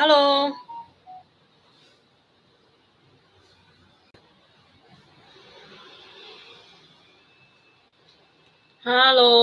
Halo. Halo.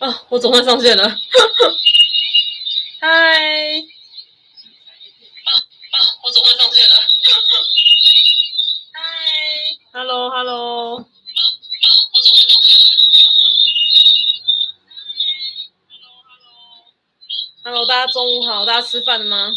啊，我总算上线了，嗨！啊啊，我总算上线了，嗨！Hello，Hello，啊啊，我总算上线了，Hello，Hello，Hello，大家中午好，大家吃饭了吗？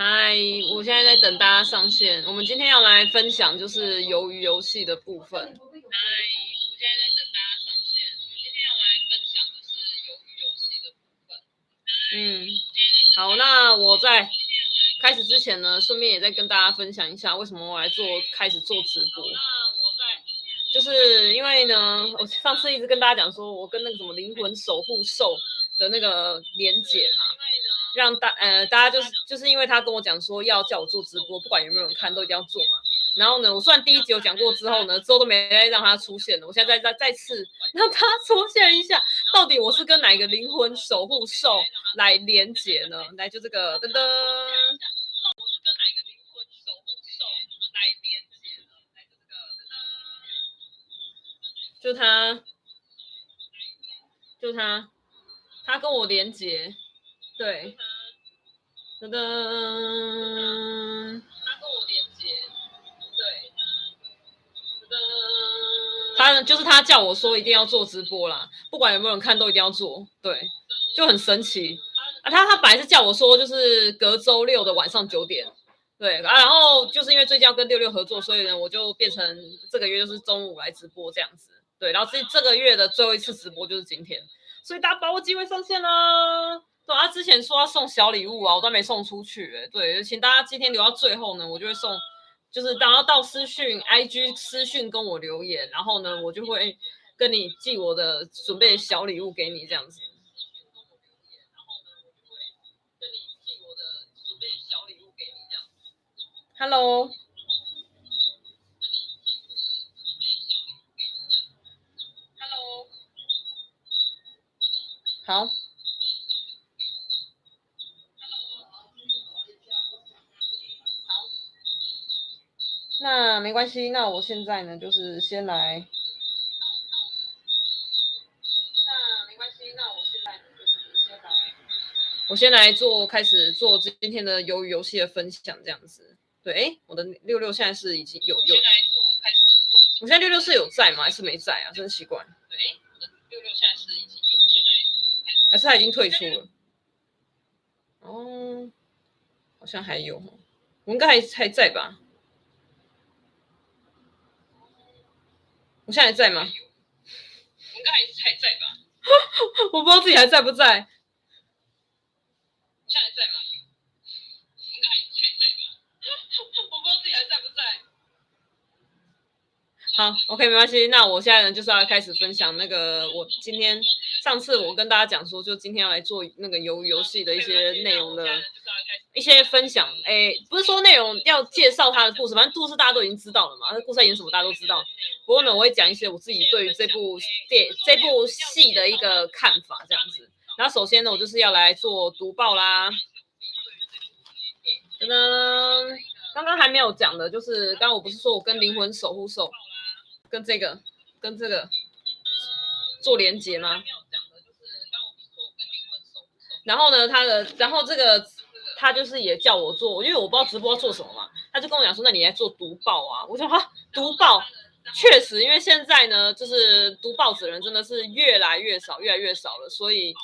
嗨，我现在在等大家上线。我们今天要来分享就是鱿鱼游戏的部分。嗨，我现在在等大家上线。我们今天要来分享就是鱿鱼游戏的部分。嗯，好，那我在开始之前呢，顺便也再跟大家分享一下为什么我来做开始做直播。那我在就是因为呢，我上次一直跟大家讲说，我跟那个什么灵魂守护兽的那个连结嘛。让大呃大家就是就是因为他跟我讲说要叫我做直播，不管有没有人看都一定要做嘛。然后呢，我虽然第一集有讲过之后呢，之后都没再让他出现了。我现在再再再次 让他出现一下，到底我是跟哪一个灵魂守护兽来连接呢？来，就这个噔噔。我是跟哪一个灵魂守护兽来连接呢？来，就这个噔噔。就他，就他，他跟我连接。对，噔噔，他跟我连接，对，噔噔，他就是他叫我说一定要做直播啦，不管有没有人看都一定要做，对，就很神奇啊。他他本来是叫我说就是隔周六的晚上九点，对啊，然后就是因为最近要跟六六合作，所以呢我就变成这个月就是中午来直播这样子，对，然后这这个月的最后一次直播就是今天，所以大家把握机会上线啦。对，他之前说要送小礼物啊，我都没送出去哎。对，请大家今天留到最后呢，我就会送，就是等到到私讯 IG 私讯跟我留言，然后呢，我就会跟你寄我的准备小礼物给你这样子。Hello。Hello。好。那没关系，那我现在呢，就是先来。那没关系，那我现在呢，就是先来。我先来做，开始做今天的鱿鱼游戏的分享，这样子。对，哎，我的六六现在是已经有有。先来做，开始做。我现在六六是有在吗？还是没在啊？真奇怪。对，我的六六现在是已经有，还是他已经退出了？哦，好像还有，我应该还还在吧？我现在还在吗？我应该还还在吧？我不知道自己还在不在。现在还在吗？应该还还在吧？我不知道自己还在不在。好，OK，没关系。那我现在呢，就是要开始分享那个我今天上次我跟大家讲说，就今天要来做那个游游戏的一些内容的。一些分享，哎，不是说内容要介绍他的故事，反正故事大家都已经知道了嘛。他故事在演什么，大家都知道。不过呢，我会讲一些我自己对于这部电这部戏的一个看法，这样子。然后首先呢，我就是要来做读报啦。噔噔，刚刚还没有讲的，就是刚刚我不是说我跟灵魂守护兽跟这个跟这个做连接吗？然后呢，他的然后这个。他就是也叫我做，因为我不知道直播要做什么嘛，他就跟我讲说，那你来做读报啊。我说哈，读报，确实，因为现在呢，就是读报纸的人真的是越来越少，越来越少了，所以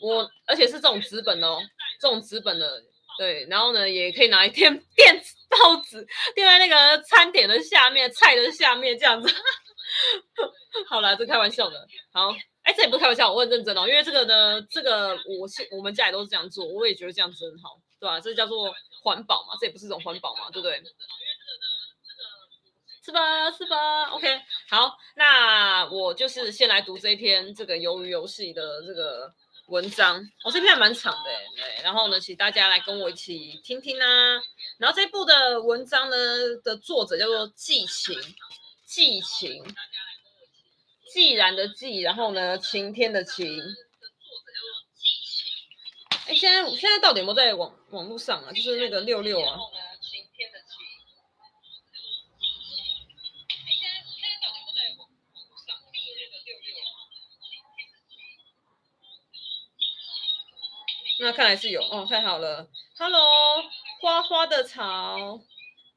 我而且是这种纸本哦，这种纸本的，对，然后呢，也可以拿来贴电子报纸，垫在那个餐点的下面、菜的下面这样子。好啦，这开玩笑的。好，哎，这也不开玩笑，我很认真哦，因为这个呢，这个我是我们家里都是这样做，我也觉得这样子很好，对吧？这叫做环保嘛，这也不是一种环保嘛，对不对？是吧？是吧？OK，好，那我就是先来读这一篇这个鱿鱼游戏的这个文章。哦、这篇还蛮长的，对。然后呢，请大家来跟我一起听听啊。然后这部的文章呢的作者叫做季晴，季晴。既然的既，然后呢，晴天的晴。哎，现在现在到底有没有在网网络上啊？就是那个六六啊。那看来是有哦，太好了。Hello，花花的草。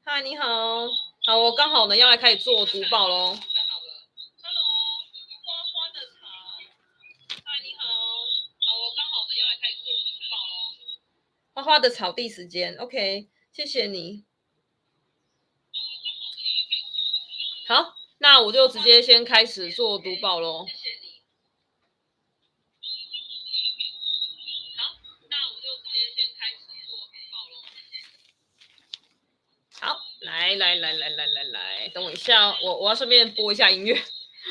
嗨，你好。好，我刚好呢要来开始做读报喽。花花的草地时间，OK，谢谢你。好，那我就直接先开始做读报喽。谢谢你。好，那我就直接先开始做读报喽。好，来来来来来来来，等我一下，我我要顺便播一下音乐，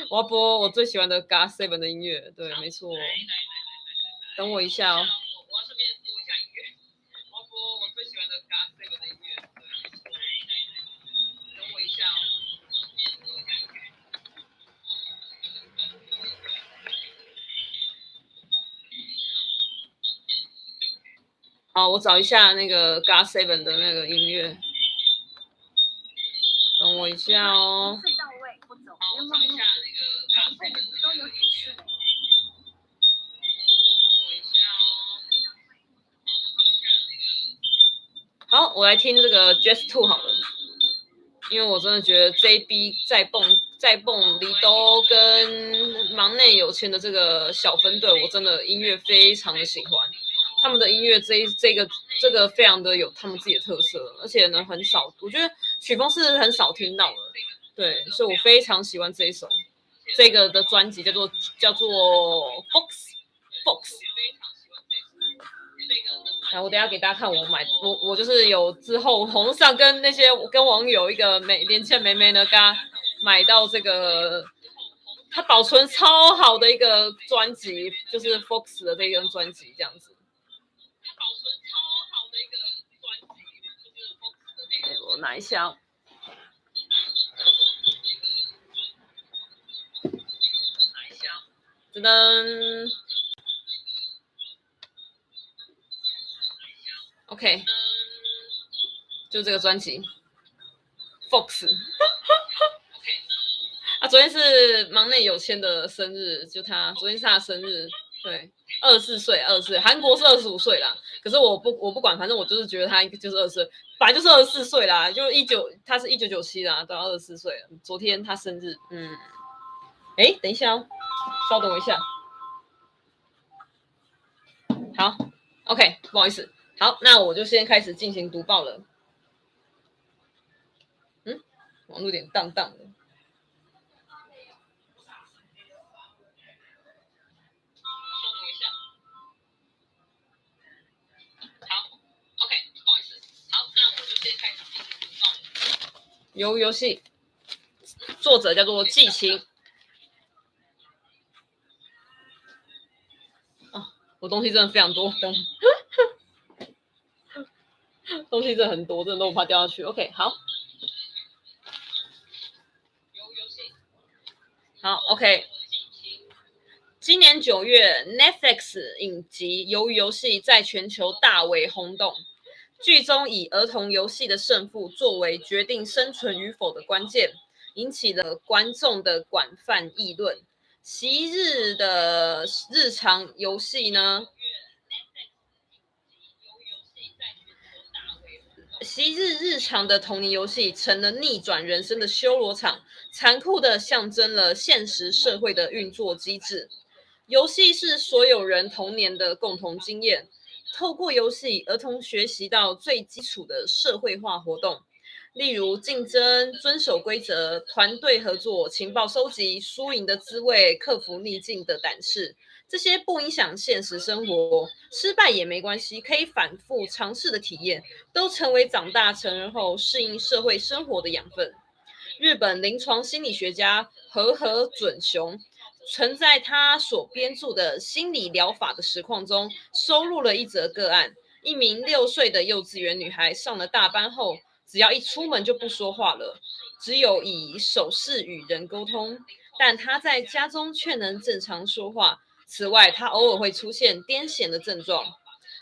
我要播我最喜欢的 GOT7 的音乐，对，没错。等我一下哦。好，我找一下那个 GOT7 的那个音乐，等我一下哦。我找一下那个 GOT7 的都有指示。等我一下哦。好，我来听这个 Jazz Two 好了，因为我真的觉得 JB 在蹦在蹦里都跟忙内有钱的这个小分队，我真的音乐非常的喜欢。他们的音乐这一这个这个非常的有他们自己的特色，而且呢很少，我觉得曲风是很少听到的，对，所以我非常喜欢这一首，这个的专辑叫做叫做 Fox Fox，然后我等下给大家看我买我我就是有之后红上跟那些跟网友一个美连线妹妹呢，跟他买到这个他保存超好的一个专辑，就是 Fox 的这一张专辑这样子。我拿一下，拿一下，噔噔，OK，就这个专辑，Fox，啊，昨天是忙内有千的生日，就他，昨天是他生日，对。二十四岁，二十岁，韩国是二十五岁啦。可是我不，我不管，反正我就是觉得他就是二十岁，本来就是二十四岁啦。就一九，他是一九九七啦，到二十四岁。昨天他生日，嗯，哎，等一下哦，稍等我一下。好，OK，不好意思，好，那我就先开始进行读报了。嗯，网络有点荡荡的。鱿鱼游戏，作者叫做季晴。哦，我东西真的非常多，东 东西真的很多，真的都怕掉下去。OK，好。好，OK。今年九月，Netflix 影集《鱿鱼游戏》在全球大为轰动。剧中以儿童游戏的胜负作为决定生存与否的关键，引起了观众的广泛议论。昔日的日常游戏呢？昔日日常的童年游戏成了逆转人生的修罗场。残酷地象征了现实社会的运作机制。游戏是所有人童年的共同经验，透过游戏，儿童学习到最基础的社会化活动，例如竞争、遵守规则、团队合作、情报收集、输赢的滋味、克服逆境的胆识。这些不影响现实生活，失败也没关系，可以反复尝试的体验，都成为长大成人后适应社会生活的养分。日本临床心理学家和和准雄曾在他所编著的心理疗法的实况中收录了一则个案：一名六岁的幼稚园女孩上了大班后，只要一出门就不说话了，只有以手势与人沟通，但她在家中却能正常说话。此外，她偶尔会出现癫痫的症状。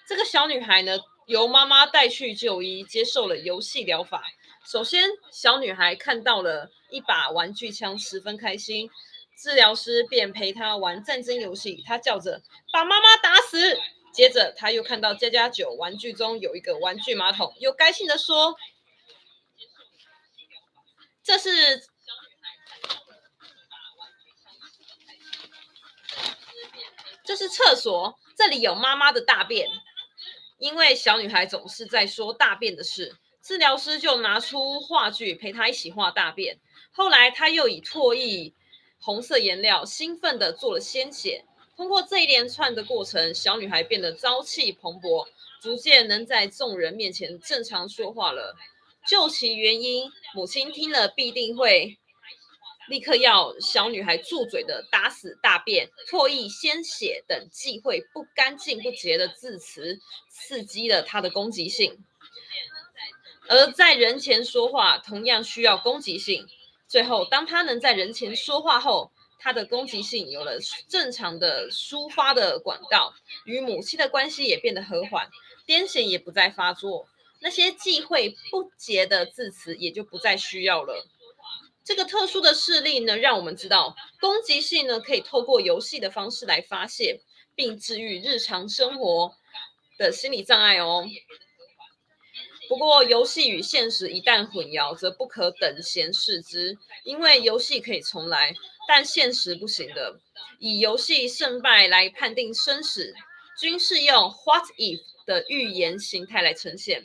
这个小女孩呢，由妈妈带去就医，接受了游戏疗法。首先，小女孩看到了一把玩具枪，十分开心。治疗师便陪她玩战争游戏，她叫着“把妈妈打死”。接着，她又看到家家酒玩具中有一个玩具马桶，又高兴地说：“这是。”这是厕所，这里有妈妈的大便。因为小女孩总是在说大便的事，治疗师就拿出画具陪她一起画大便。后来，他又以唾液、红色颜料，兴奋地做了鲜血。通过这一连串的过程，小女孩变得朝气蓬勃，逐渐能在众人面前正常说话了。究其原因，母亲听了必定会。立刻要小女孩住嘴的打死大便、唾液、鲜血等忌讳不干净不洁的字词，刺激了她的攻击性。而在人前说话同样需要攻击性。最后，当她能在人前说话后，她的攻击性有了正常的抒发的管道，与母亲的关系也变得和缓，癫痫也不再发作，那些忌讳不洁的字词也就不再需要了。这个特殊的事例呢，让我们知道攻击性呢可以透过游戏的方式来发泄，并治愈日常生活的心理障碍哦。不过，游戏与现实一旦混淆，则不可等闲视之，因为游戏可以重来，但现实不行的。以游戏胜败来判定生死，均是用 “what if” 的预言形态来呈现。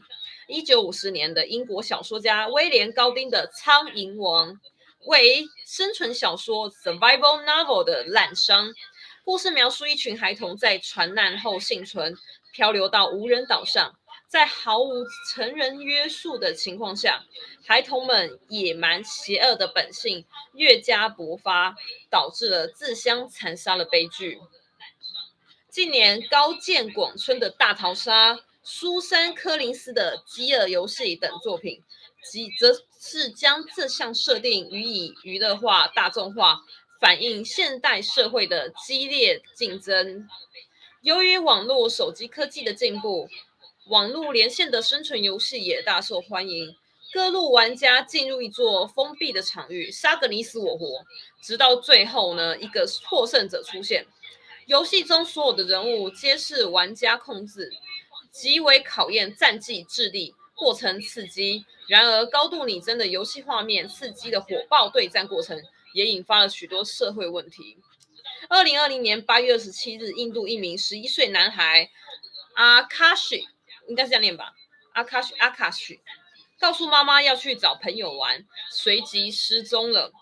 一九五四年的英国小说家威廉·高丁的《苍蝇王》。为生存小说 （survival novel） 的滥觞，故事描述一群孩童在船难后幸存，漂流到无人岛上，在毫无成人约束的情况下，孩童们野蛮邪恶的本性越加勃发，导致了自相残杀的悲剧。近年高见广春的大逃杀、苏珊·柯林斯的饥饿游戏等作品。即则是将这项设定予以娱乐化、大众化，反映现代社会的激烈竞争。由于网络手机科技的进步，网络连线的生存游戏也大受欢迎。各路玩家进入一座封闭的场域，杀个你死我活，直到最后呢，一个获胜者出现。游戏中所有的人物皆是玩家控制，极为考验战绩、智力。过程刺激，然而高度拟真的游戏画面、刺激的火爆对战过程，也引发了许多社会问题。二零二零年八月二十七日，印度一名十一岁男孩阿卡西，应该是这样念吧？阿卡西，阿卡西，告诉妈妈要去找朋友玩，随即失踪了。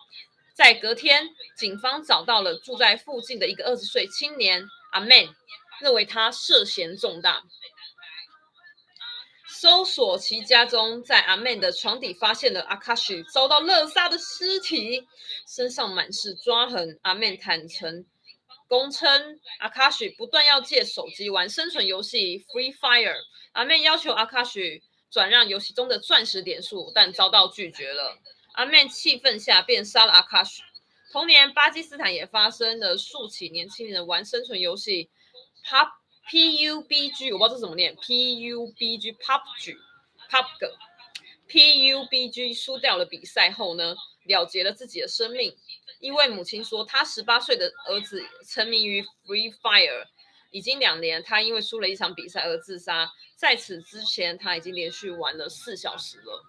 在隔天，警方找到了住在附近的一个二十岁青年阿曼，认为他涉嫌重大。搜索其家中，在阿曼的床底发现了阿卡西遭到勒杀的尸体，身上满是抓痕。阿曼坦诚供称，阿卡西不断要借手机玩生存游戏 Free Fire。阿曼要求阿卡西转让游戏中的钻石点数，但遭到拒绝了。阿曼气愤下便杀了阿卡西。同年，巴基斯坦也发生了数起年轻人玩生存游戏 PUBG，我不知道这怎么念。P U B G，PUBG，PUBG，P U B G 输掉了比赛后呢，了结了自己的生命。一位母亲说，她十八岁的儿子沉迷于 Free Fire，已经两年，他因为输了一场比赛而自杀。在此之前，他已经连续玩了四小时了。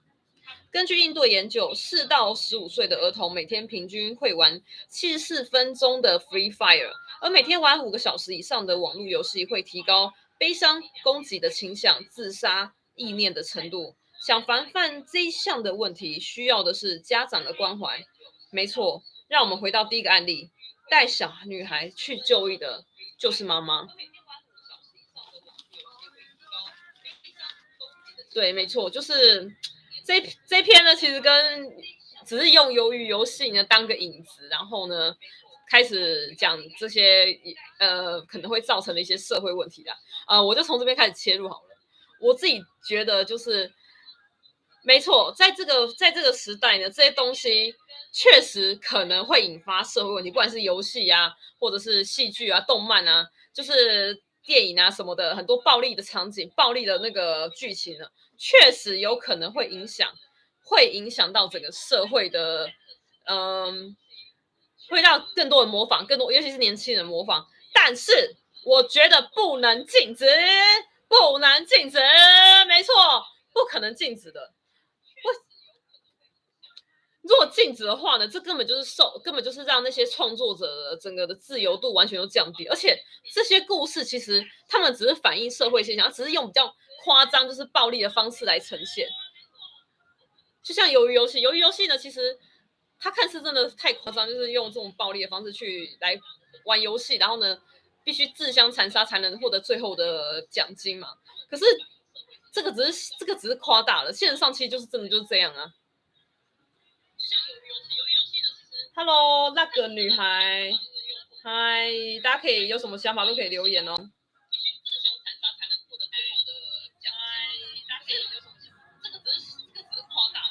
根据印度研究，四到十五岁的儿童每天平均会玩七十四分钟的 Free Fire，而每天玩五个小时以上的网络游戏会提高悲伤、攻击的倾向、自杀意念的程度。想防范这一项的问题，需要的是家长的关怀。没错，让我们回到第一个案例，带小女孩去就医的就是妈妈。对，没错，就是。这这篇呢，其实跟只是用鱿鱼游戏呢当个引子，然后呢开始讲这些呃可能会造成的一些社会问题的、呃，我就从这边开始切入好了。我自己觉得就是没错，在这个在这个时代呢，这些东西确实可能会引发社会问题，不管是游戏啊，或者是戏剧啊、动漫啊，就是电影啊什么的，很多暴力的场景、暴力的那个剧情呢。确实有可能会影响，会影响到整个社会的，嗯，会让更多人模仿，更多尤其是年轻人模仿。但是我觉得不能禁止，不能禁止，没错，不可能禁止的。如果禁止的话呢，这根本就是受，根本就是让那些创作者的整个的自由度完全都降低。而且这些故事其实他们只是反映社会现象，只是用比较。夸张就是暴力的方式来呈现，就像鱿鱼游戏。鱿鱼游戏呢，其实它看似真的太夸张，就是用这种暴力的方式去来玩游戏，然后呢，必须自相残杀才能获得最后的奖金嘛。可是这个只是这个只是夸大了，现实上其实就是真的就是这样啊。像鱿鱼游戏，鱿鱼游戏呢，其实，Hello，那个女孩，嗨，大家可以有什么想法都可以留言哦。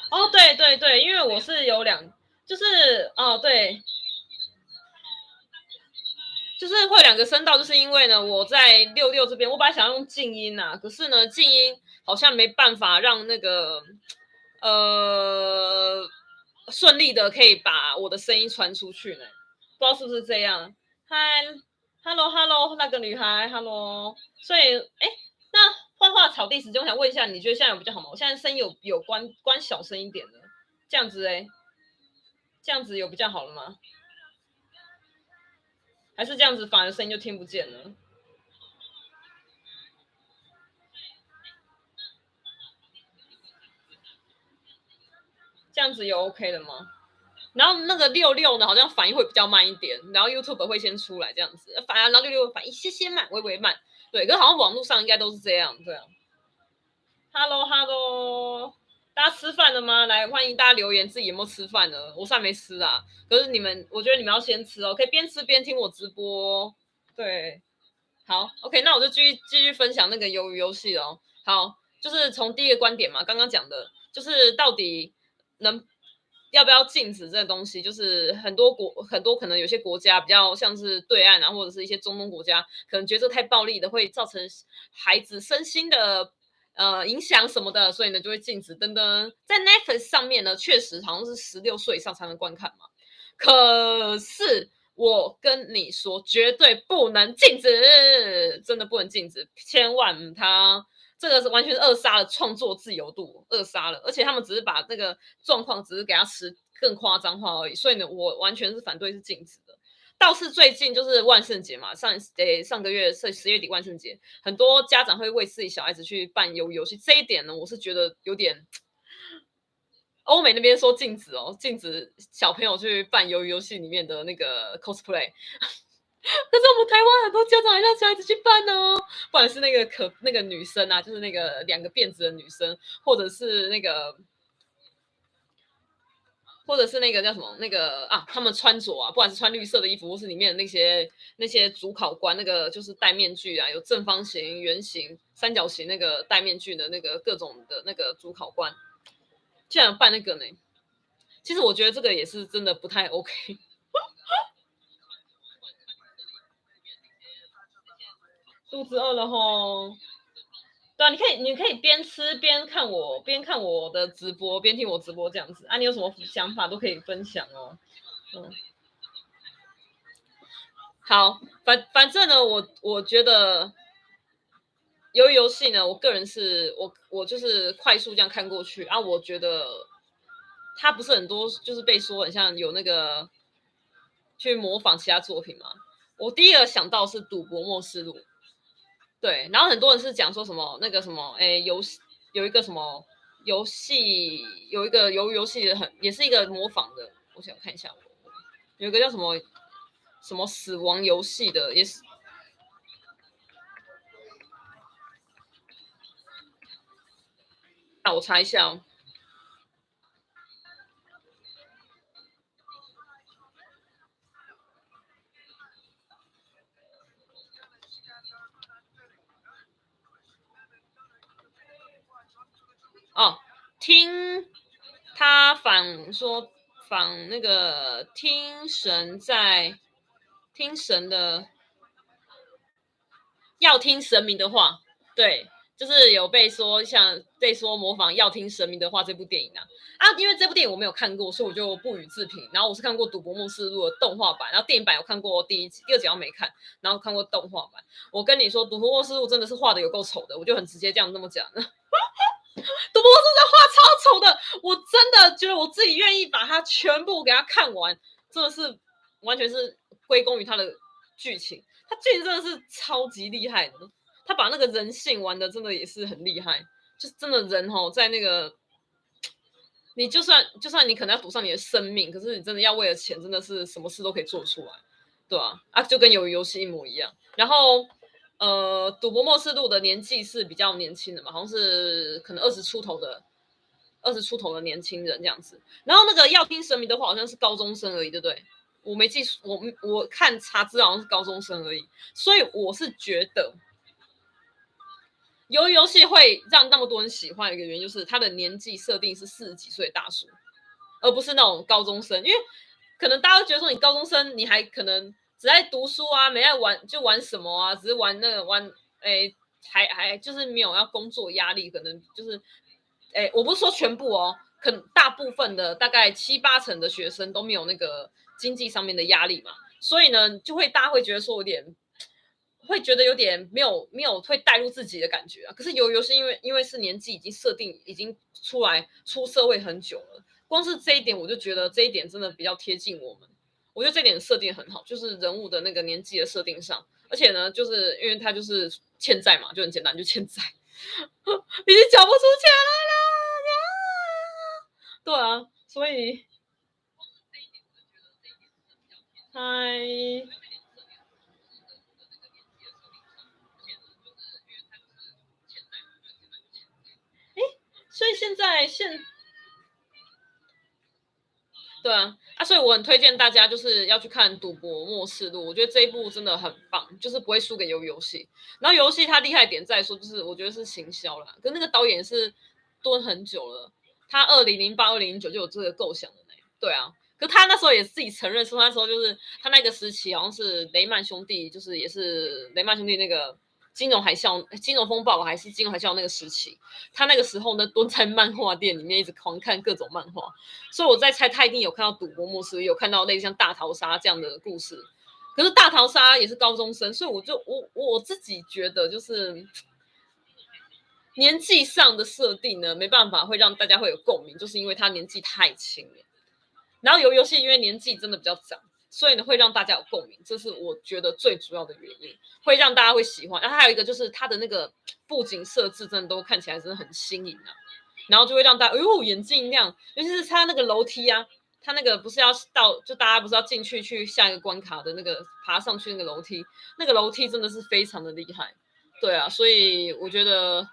哦，对对对，因为我是有两，就是哦，对，就是会两个声道，就是因为呢，我在六六这边，我本来想要用静音呐、啊，可是呢，静音好像没办法让那个呃顺利的可以把我的声音传出去呢，不知道是不是这样。嗨，Hello，Hello，那个女孩，Hello，所以哎，那。画画草地时间，我想问一下，你觉得现在有比较好吗？我现在声音有有关关小声一点的，这样子哎，这样子有比较好了吗？还是这样子反而声音就听不见了？这样子有 OK 的吗？然后那个六六呢，好像反应会比较慢一点，然后 YouTube 会先出来这样子，反然后六六反应些些慢，微微慢。对，可是好像网络上应该都是这样，对啊。Hello，Hello，大家吃饭了吗？来，欢迎大家留言，自己有没有吃饭呢？我算没吃啊。可是你们，我觉得你们要先吃哦，可以边吃边听我直播。对，好，OK，那我就继续继续分享那个鱿鱼游戏哦。好，就是从第一个观点嘛，刚刚讲的，就是到底能。要不要禁止这个东西？就是很多国很多可能有些国家比较像是对岸啊，或者是一些中东国家，可能觉得这太暴力的会造成孩子身心的呃影响什么的，所以呢就会禁止。噔噔，在 Netflix 上面呢，确实好像是十六岁以上才能观看嘛。可是我跟你说，绝对不能禁止，真的不能禁止，千万他。这个是完全是扼杀了创作自由度，扼杀了，而且他们只是把这个状况只是给他吃更夸张化而已，所以呢，我完全是反对是禁止的。倒是最近就是万圣节嘛，上诶上个月是十月底万圣节，很多家长会为自己小孩子去办鱿鱼游戏，这一点呢，我是觉得有点，欧美那边说禁止哦，禁止小朋友去办鱿鱼游戏里面的那个 cosplay。可是我们台湾很多家长还让小孩子去办呢、哦，不管是那个可那个女生啊，就是那个两个辫子的女生，或者是那个，或者是那个叫什么那个啊，他们穿着啊，不管是穿绿色的衣服，或是里面的那些那些主考官，那个就是戴面具啊，有正方形、圆形、三角形那个戴面具的那个各种的那个主考官，竟然办那个呢？其实我觉得这个也是真的不太 OK。肚子饿了吼，对啊，你可以，你可以边吃边看我，边看我的直播，边听我直播这样子啊。你有什么想法都可以分享哦。嗯，好，反反正呢，我我觉得由于游戏呢，我个人是我我就是快速这样看过去啊，我觉得他不是很多就是被说很像有那个去模仿其他作品嘛？我第一个想到是《赌博默示录》，对，然后很多人是讲说什么那个什么，哎，游戏有一个什么游戏，有一个游游戏很也是一个模仿的，我想看一下，有一个叫什么什么死亡游戏的，也是，那我查一下哦。哦，听他反说反那个听神在听神的，要听神明的话，对，就是有被说像被说模仿要听神明的话这部电影啊啊，因为这部电影我没有看过，所以我就不予置评。然后我是看过《赌博默示录》的动画版，然后电影版有看过第一集、第二集，我没看，然后看过动画版。我跟你说，《赌博默示录》真的是画的有够丑的，我就很直接这样这么讲赌博默示录画超丑的，我真的觉得我自己愿意把它全部给它看完，真的是完全是归功于它的剧情，它剧情真的是超级厉害的，他把那个人性玩的真的也是很厉害，就真的人哦，在那个你就算就算你可能要赌上你的生命，可是你真的要为了钱，真的是什么事都可以做出来，对啊，啊，就跟鱿鱼游戏一模一样，然后。呃，赌博默示录的年纪是比较年轻的嘛，好像是可能二十出头的，二十出头的年轻人这样子。然后那个要听神明的话，好像是高中生而已，对不对？我没记，我我看查资料好像是高中生而已。所以我是觉得，鱿鱼游戏会让那么多人喜欢一个原因，就是他的年纪设定是四十几岁大叔，而不是那种高中生。因为可能大家都觉得说，你高中生你还可能。只爱读书啊，没爱玩就玩什么啊，只是玩那个玩，哎，还还就是没有要工作压力，可能就是，哎，我不是说全部哦，可大部分的大概七八成的学生都没有那个经济上面的压力嘛，所以呢，就会大家会觉得说有点，会觉得有点没有没有会带入自己的感觉啊。可是有有是因为因为是年纪已经设定已经出来出社会很久了，光是这一点我就觉得这一点真的比较贴近我们。我觉得这点设定很好，就是人物的那个年纪的设定上，而且呢，就是因为他就是欠债嘛，就很简单，就欠债，已经缴不出钱来了呀。对啊，所以，嗨，哎，所以现在现。对啊，所以我很推荐大家就是要去看《赌博默示录》，我觉得这一部真的很棒，就是不会输给鱿鱼游戏。然后游戏它厉害点在说，就是我觉得是行销啦，跟那个导演是蹲很久了，他二零零八、二零零九就有这个构想的呢。对啊，可他那时候也自己承认说，那时候就是他那个时期好像是雷曼兄弟，就是也是雷曼兄弟那个。金融海啸、金融风暴还是金融海啸那个时期，他那个时候呢，蹲在漫画店里面一直狂看各种漫画，所以我在猜他一定有看到《赌博默示》，有看到类似像大逃杀这样的故事。可是大逃杀也是高中生，所以我就我我自己觉得就是年纪上的设定呢，没办法会让大家会有共鸣，就是因为他年纪太轻了。然后游游戏因为年纪真的比较长。所以呢，会让大家有共鸣，这是我觉得最主要的原因，会让大家会喜欢。然后还有一个就是它的那个布景设置，真的都看起来真的很新颖啊。然后就会让大家，哎呦，眼睛一亮。尤其是它那个楼梯啊，它那个不是要到，就大家不是要进去去下一个关卡的那个爬上去那个楼梯，那个楼梯真的是非常的厉害。对啊，所以我觉得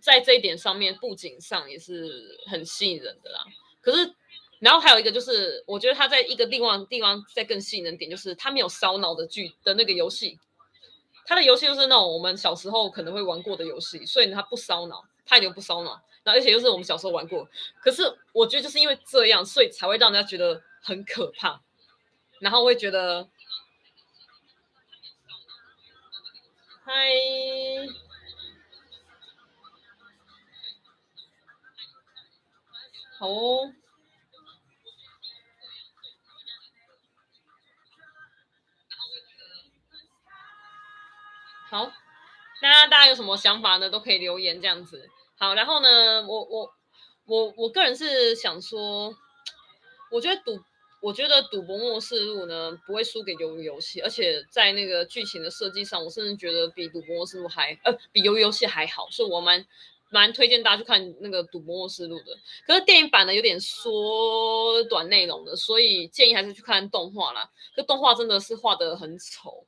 在这一点上面，布景上也是很吸引人的啦。可是。然后还有一个就是，我觉得他在一个地方地方再更吸引人点，就是他没有烧脑的剧的那个游戏，他的游戏就是那种我们小时候可能会玩过的游戏，所以他不烧脑，他一点不烧脑，然后而且又是我们小时候玩过，可是我觉得就是因为这样，所以才会让人家觉得很可怕，然后会觉得，嗨，好哦。好，那大家有什么想法呢？都可以留言这样子。好，然后呢，我我我我个人是想说，我觉得赌，我觉得赌博默示录呢不会输给鱿鱼游戏，而且在那个剧情的设计上，我甚至觉得比赌博默示录还呃比鱿鱼游戏还好，所以我蛮蛮推荐大家去看那个赌博默示录的。可是电影版呢有点缩短内容的，所以建议还是去看动画啦。这动画真的是画的很丑，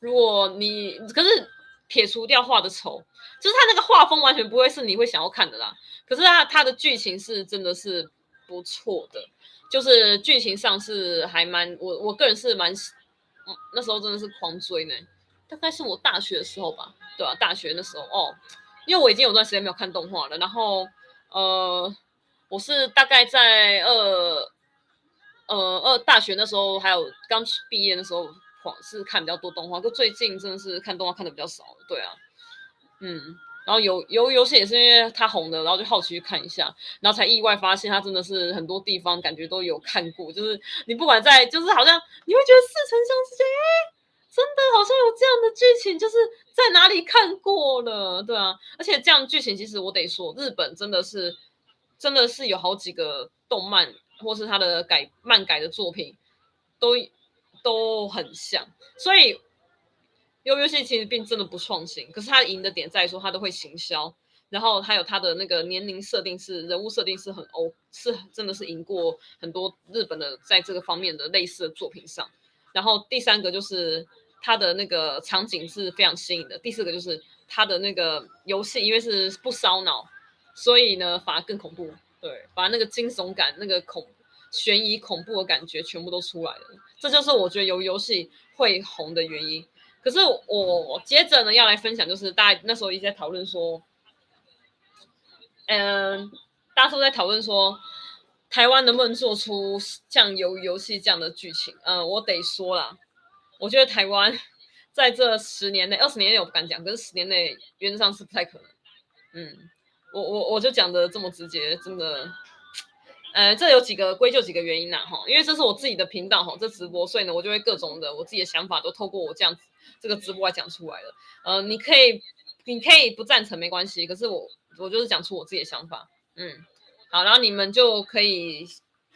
如果你可是。撇除掉画的丑，就是他那个画风完全不会是你会想要看的啦。可是他他的剧情是真的是不错的，就是剧情上是还蛮我我个人是蛮，嗯，那时候真的是狂追呢。大概是我大学的时候吧，对啊，大学那时候哦，因为我已经有段时间没有看动画了。然后呃，我是大概在二呃二大学那时候，还有刚毕业的时候。是看比较多动画，就最近真的是看动画看的比较少。对啊，嗯，然后有有游戏也是因为它红的，然后就好奇去看一下，然后才意外发现它真的是很多地方感觉都有看过，就是你不管在，就是好像你会觉得似曾相识，哎，真的好像有这样的剧情，就是在哪里看过了，对啊，而且这样剧情其实我得说，日本真的是真的是有好几个动漫或是它的改漫改的作品都。都很像，所以悠悠游戏其实并真的不创新，可是它赢的点在于说它都会行销，然后还有它的那个年龄设定是人物设定是很欧，是真的是赢过很多日本的在这个方面的类似的作品上。然后第三个就是它的那个场景是非常新颖的，第四个就是它的那个游戏因为是不烧脑，所以呢反而更恐怖，对，把那个惊悚感那个恐。悬疑恐怖的感觉全部都出来了，这就是我觉得游游戏会红的原因。可是我接着呢要来分享，就是大家那时候一直在讨论说，嗯，大家都在讨论说，台湾能不能做出像游游戏这样的剧情？嗯，我得说啦，我觉得台湾 在这十年内、二十年内我不敢讲，可是十年内原则上是不太可能。嗯，我我我就讲的这么直接，真的。呃，这有几个归咎几个原因呐，哈，因为这是我自己的频道哈，这直播，所以呢，我就会各种的我自己的想法都透过我这样子这个直播来讲出来了。呃，你可以，你可以不赞成没关系，可是我我就是讲出我自己的想法，嗯，好，然后你们就可以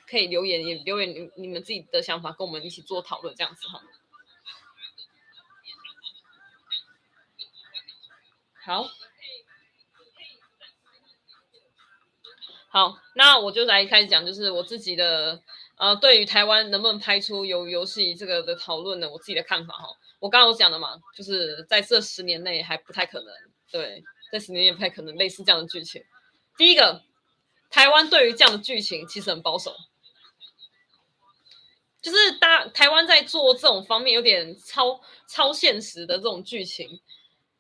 可以留言，也留言你你们自己的想法，跟我们一起做讨论，这样子哈。好。好，那我就来开始讲，就是我自己的，呃，对于台湾能不能拍出鱿鱼游戏这个的讨论呢，我自己的看法哈。我刚刚有讲的嘛，就是在这十年内还不太可能，对，在十年内不太可能类似这样的剧情。第一个，台湾对于这样的剧情其实很保守，就是大台湾在做这种方面有点超超现实的这种剧情。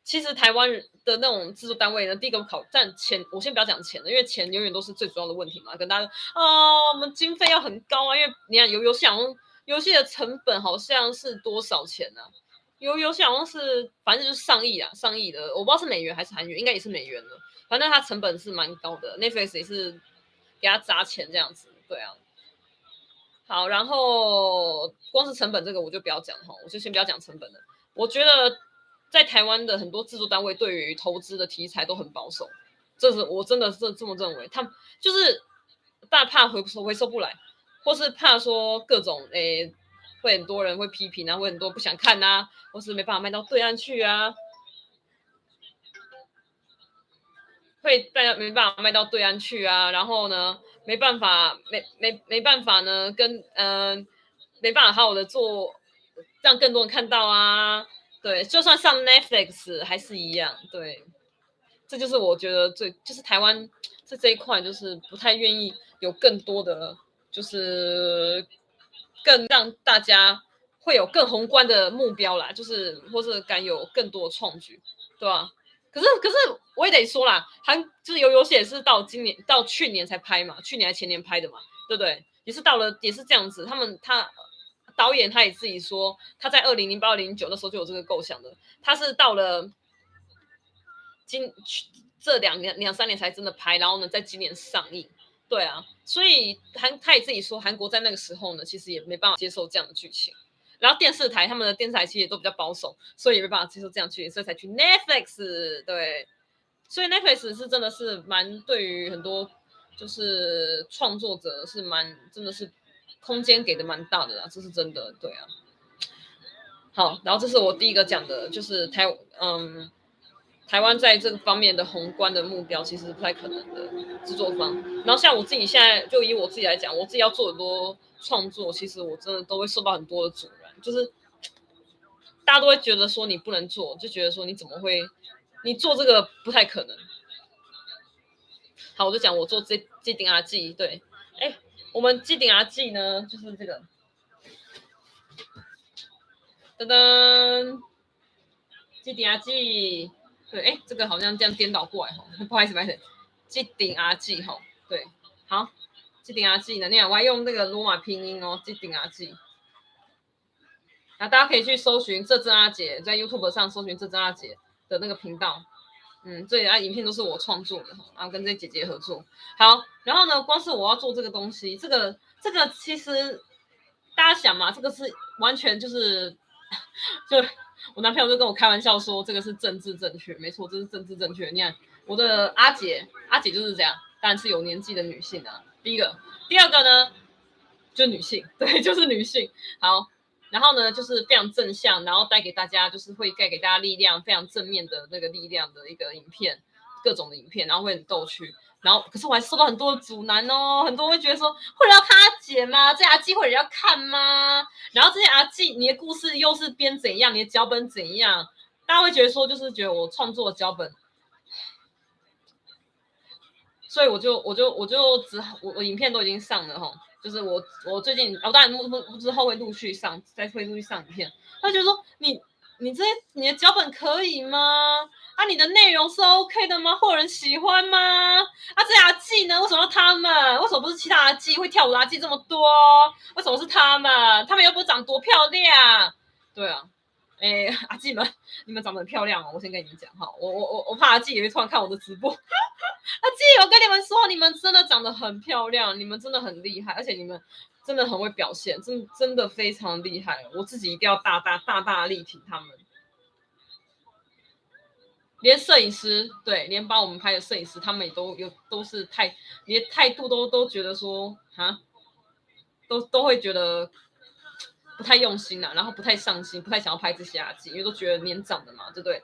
其实台湾的那种制作单位呢，第一个考占钱，我先不要讲钱了，因为钱永远都是最主要的问题嘛。跟大家说啊，我们经费要很高啊，因为你看游游戏好像游戏的成本好像是多少钱呢？啊？游游戏好像是反正就是上亿啊，上亿的，我不知道是美元还是韩元，应该也是美元的。反正它成本是蛮高的，Netflix 也是给他砸钱这样子，对啊。好，然后光是成本这个我就不要讲哈，我就先不要讲成本了。我觉得。在台湾的很多制作单位对于投资的题材都很保守，这是我真的是这么认为。他们就是大怕回收回收不来，或是怕说各种诶会很多人会批评啊，会很多不想看啊，或是没办法卖到对岸去啊，会大家没办法卖到对岸去啊，然后呢没办法没没没办法呢跟嗯、呃、没办法好好的做，让更多人看到啊。对，就算上 Netflix 还是一样。对，这就是我觉得最，就是台湾在这一块，就是不太愿意有更多的，就是更让大家会有更宏观的目标啦，就是或是敢有更多的创举，对吧？可是，可是我也得说啦，韩就是鱿鱼游戏也是到今年到去年才拍嘛，去年还前年拍的嘛，对不对？也是到了，也是这样子，他们他。导演他也自己说，他在二零零八、二零零九的时候就有这个构想的。他是到了今这两年、两三年才真的拍，然后呢，在今年上映。对啊，所以韩他也自己说，韩国在那个时候呢，其实也没办法接受这样的剧情。然后电视台他们的电视台其实也都比较保守，所以也没办法接受这样剧情，所以才去 Netflix。对，所以 Netflix 是真的是蛮对于很多。就是创作者是蛮真的是空间给的蛮大的啦，这是真的，对啊。好，然后这是我第一个讲的，就是台嗯。台湾在这个方面的宏观的目标其实不太可能的制作方。然后像我自己现在就以我自己来讲，我自己要做很多创作，其实我真的都会受到很多的阻拦，就是大家都会觉得说你不能做，就觉得说你怎么会，你做这个不太可能。好，我就讲我做这这顶 R 技，对，哎，我们机顶阿记呢就是这个，噔噔，机顶阿记。对，哎，这个好像这样颠倒过来哈，不好意思，不好意思，机顶阿记哈，对，好，机顶阿记呢，那样我还用那个罗马拼音哦，机顶阿记，那大家可以去搜寻这真阿姐，在 YouTube 上搜寻这真阿姐的那个频道，嗯，这啊影片都是我创作的，然后跟这姐姐合作，好，然后呢，光是我要做这个东西，这个这个其实大家想嘛，这个是完全就是 就。我男朋友就跟我开玩笑说，这个是政治正确，没错，这是政治正确。你看我的阿姐，阿姐就是这样，当然是有年纪的女性啊。第一个，第二个呢，就女性，对，就是女性。好，然后呢，就是非常正向，然后带给大家就是会带给大家力量，非常正面的那个力量的一个影片，各种的影片，然后会很逗趣。然后，可是我还受到很多阻拦哦，很多人会觉得说，会要看阿姐吗？这阿季会有人要看吗？然后这些阿季，你的故事又是编怎样？你的脚本怎样？大家会觉得说，就是觉得我创作的脚本，所以我就我就我就只好我我影片都已经上了哈，就是我我最近我当然不之后会陆续上，再会陆续上影片。他就说你你这你的脚本可以吗？啊，你的内容是 OK 的吗？会有人喜欢吗？啊，这阿季呢？为什么他们？为什么不是其他阿季会跳舞的阿季这么多？为什么是他们？他们又不长多漂亮？对啊，哎，阿季们，你们长得很漂亮哦。我先跟你们讲哈，我我我我怕阿季也会突然看我的直播。阿季，我跟你们说，你们真的长得很漂亮，你们真的很厉害，而且你们真的很会表现，真真的非常厉害。我自己一定要大大大大力挺他们。连摄影师，对，连帮我们拍的摄影师，他们也都有都是态，连态度都都觉得说啊，都都会觉得不太用心啊，然后不太上心，不太想要拍这些阿季，因为都觉得年长的嘛，对不对？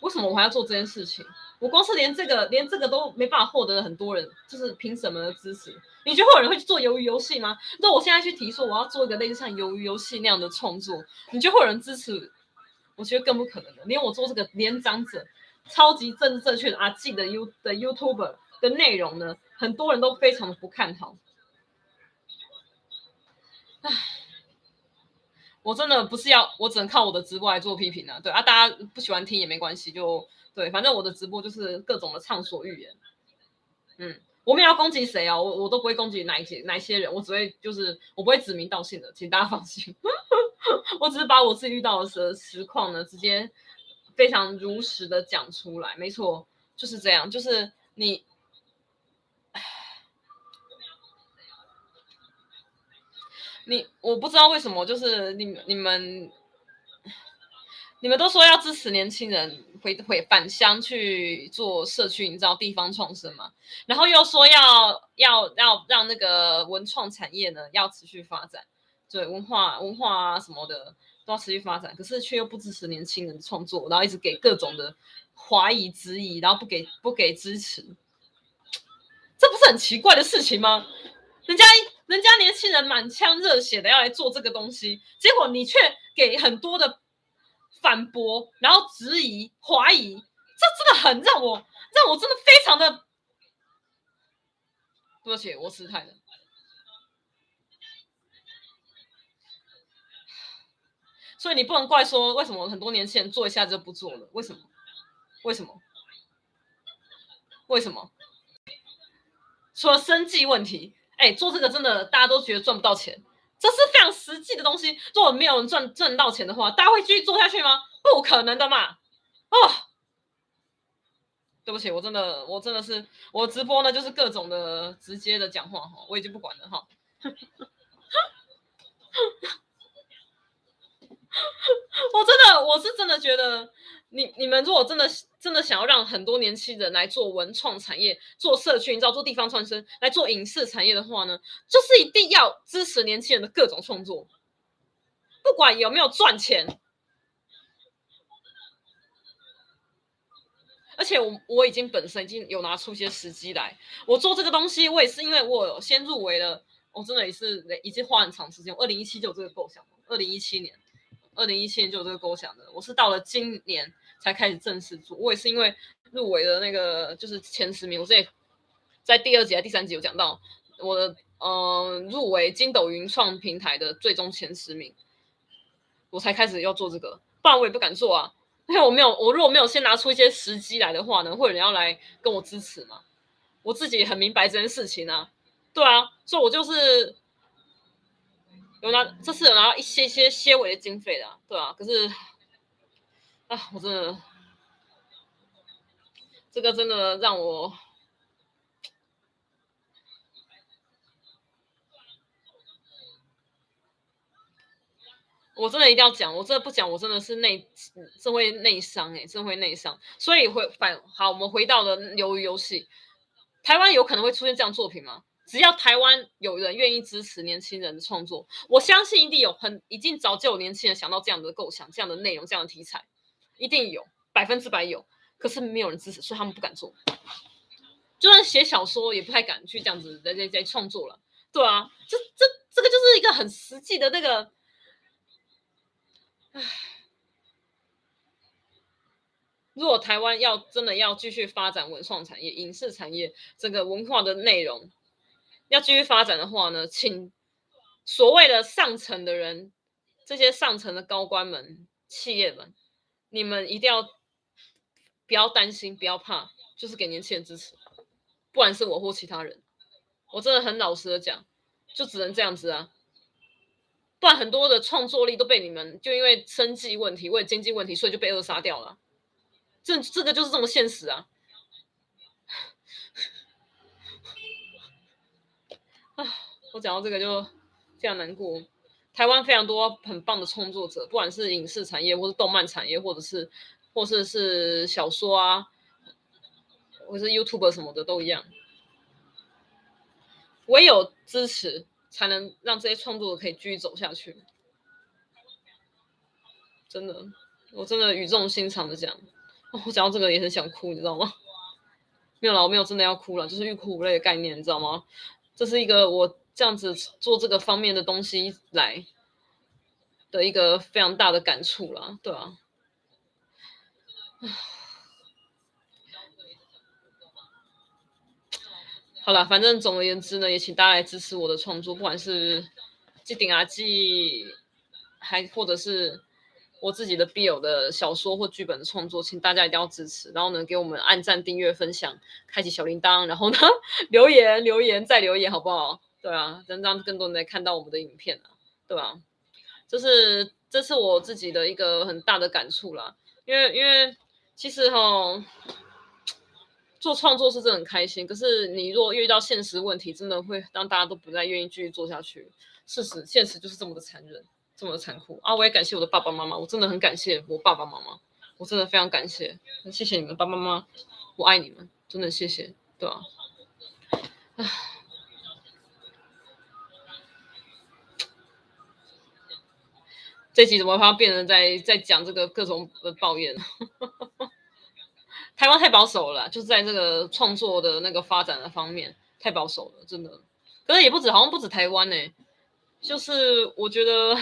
为什么我还要做这件事情？我光是连这个连这个都没办法获得很多人就是凭什么的支持，你觉得会有人会去做鱿鱼游戏吗？那我现在去提说我要做一个类似像鱿鱼游戏那样的创作，你觉得会有人支持？我觉得更不可能的，连我做这个年长者、超级政治正确的阿季的 U 的 YouTuber 的内容呢，很多人都非常的不看好。唉，我真的不是要，我只能靠我的直播来做批评啊。对啊，大家不喜欢听也没关系，就对，反正我的直播就是各种的畅所欲言。嗯。我没有要攻击谁啊，我我都不会攻击哪一些哪一些人，我只会就是我不会指名道姓的，请大家放心。我只是把我自己遇到的实实况呢，直接非常如实的讲出来。没错，就是这样，就是你，你我不知道为什么，就是你你们。你们都说要支持年轻人回回返乡去做社区营造、地方创生嘛，然后又说要要要让那个文创产业呢要持续发展，对文化文化啊什么的都要持续发展，可是却又不支持年轻人创作，然后一直给各种的怀疑质疑，然后不给不给支持，这不是很奇怪的事情吗？人家人家年轻人满腔热血的要来做这个东西，结果你却给很多的。反驳，然后质疑、怀疑，这真的很让我让我真的非常的对不起，我失态了。所以你不能怪说为什么很多年轻人做一下就不做了？为什么？为什么？为什么？除了生计问题，哎，做这个真的大家都觉得赚不到钱。这是非常实际的东西。如果没有人赚赚到钱的话，大家会继续做下去吗？不可能的嘛！哦，对不起，我真的，我真的是，我直播呢就是各种的直接的讲话哈，我已经不管了哈。我真的，我是真的觉得，你你们如果真的真的想要让很多年轻人来做文创产业、做社区，你知道做地方创生、来做影视产业的话呢，就是一定要支持年轻人的各种创作，不管有没有赚钱。而且我我已经本身已经有拿出一些时机来，我做这个东西，我也是因为我有先入围了，我真的也是已经花很长时间，二零一七就这个构想，二零一七年，二零一七年就有这个构想的，我是到了今年。才开始正式做，我也是因为入围的那个就是前十名，我在在第二集还第三集有讲到我的呃入围筋斗云创平台的最终前十名，我才开始要做这个，不然我也不敢做啊，因为我没有我如果没有先拿出一些时机来的话呢，会有人要来跟我支持嘛，我自己很明白这件事情啊，对啊，所以我就是有拿这次有拿到一些些些微的经费的，对啊，可是。啊，我真的，这个真的让我，我真的一定要讲，我真的不讲，我真的是内，真会内伤哎，真会内伤。所以回反好，我们回到了鱿鱼游戏，台湾有可能会出现这样作品吗？只要台湾有人愿意支持年轻人的创作，我相信一定有很，已经早就有年轻人想到这样的构想、这样的内容、这样的题材。一定有，百分之百有，可是没有人支持，所以他们不敢做。就算写小说，也不太敢去这样子在在在创作了。对啊，这这这个就是一个很实际的那个，唉，如果台湾要真的要继续发展文创产业、影视产业这个文化的内容，要继续发展的话呢，请所谓的上层的人，这些上层的高官们、企业们。你们一定要不要担心，不要怕，就是给年轻人支持，不管是我或其他人，我真的很老实的讲，就只能这样子啊，不然很多的创作力都被你们就因为生计问题、为经济问题，所以就被扼杀掉了。这这个就是这么现实啊！啊，我讲到这个就非常难过。台湾非常多很棒的创作者，不管是影视产业，或是动漫产业，或者是，或是，是小说啊，或是 YouTube 什么的都一样。唯有支持，才能让这些创作者可以继续走下去。真的，我真的语重心长的讲，我讲到这个也很想哭，你知道吗？没有啦，我没有真的要哭了，就是欲哭无泪的概念，你知道吗？这是一个我。这样子做这个方面的东西来的一个非常大的感触啦，对啊。好了，反正总而言之呢，也请大家来支持我的创作，不管是机顶阿季，还或者是我自己的必有的小说或剧本的创作，请大家一定要支持。然后呢，给我们按赞、订阅、分享、开启小铃铛，然后呢，留言、留言再留言，好不好？对啊，能让更多人来看到我们的影片啊，对吧？这是这是我自己的一个很大的感触啦。因为因为其实哈，做创作是真的很开心，可是你若遇到现实问题，真的会让大家都不再愿意继续做下去。事实现实就是这么的残忍，这么的残酷啊！我也感谢我的爸爸妈妈，我真的很感谢我爸爸妈妈，我真的非常感谢，谢谢你们爸爸妈妈，我爱你们，真的谢谢，对吧？唉。这集怎么会变成在在讲这个各种的抱怨？台湾太保守了，就是在这个创作的那个发展的方面太保守了，真的。可是也不止，好像不止台湾呢、就是我觉得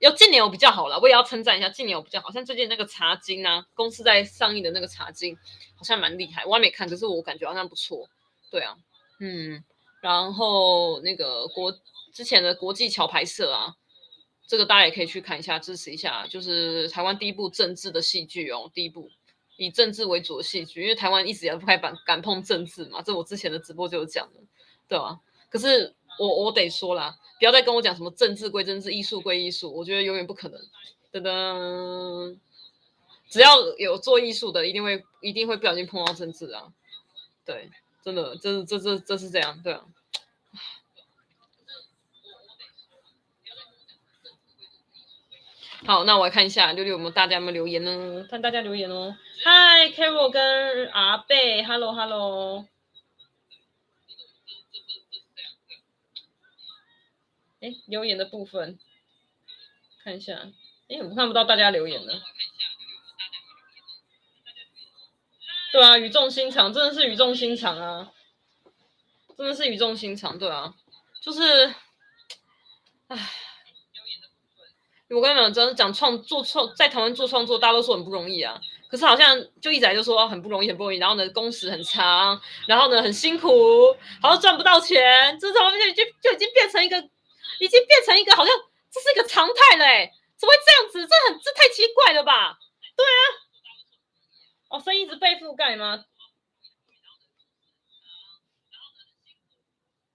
要近年有比较好了，我也要称赞一下近年有比较好，像最近那个茶金啊，公司在上映的那个茶金好像蛮厉害，我还没看，可是我感觉好像不错。对啊，嗯，然后那个国之前的国际桥牌社啊。这个大家也可以去看一下，支持一下，就是台湾第一部政治的戏剧哦，第一部以政治为主的戏剧，因为台湾一直也不太敢敢碰政治嘛，这我之前的直播就有讲的，对吧？可是我我得说啦，不要再跟我讲什么政治归政治，艺术归艺术，我觉得永远不可能。噔噔，只要有做艺术的，一定会一定会不小心碰到政治啊，对，真的，这这这这是这样，对啊。好，那我来看一下六六有没有大家有没有留言呢？看大家留言哦。嗨，Carol 跟阿贝，Hello Hello。哎，留言的部分看一下。哎，我看不到大家留言呢。对啊，语重心长，真的是语重心长啊，真的是语重心长，对啊，就是，唉，我跟你们真的讲创做创，在台湾做创作，大家都说很不容易啊，可是好像就一直来就说很不容易，很不容易，然后呢，工时很长，然后呢，很辛苦，好像赚不到钱，这种就就就已经变成一个，已经变成一个好像这是一个常态了，哎，怎么会这样子？这很这太奇怪了吧？对啊。哦，声音一直被覆盖吗？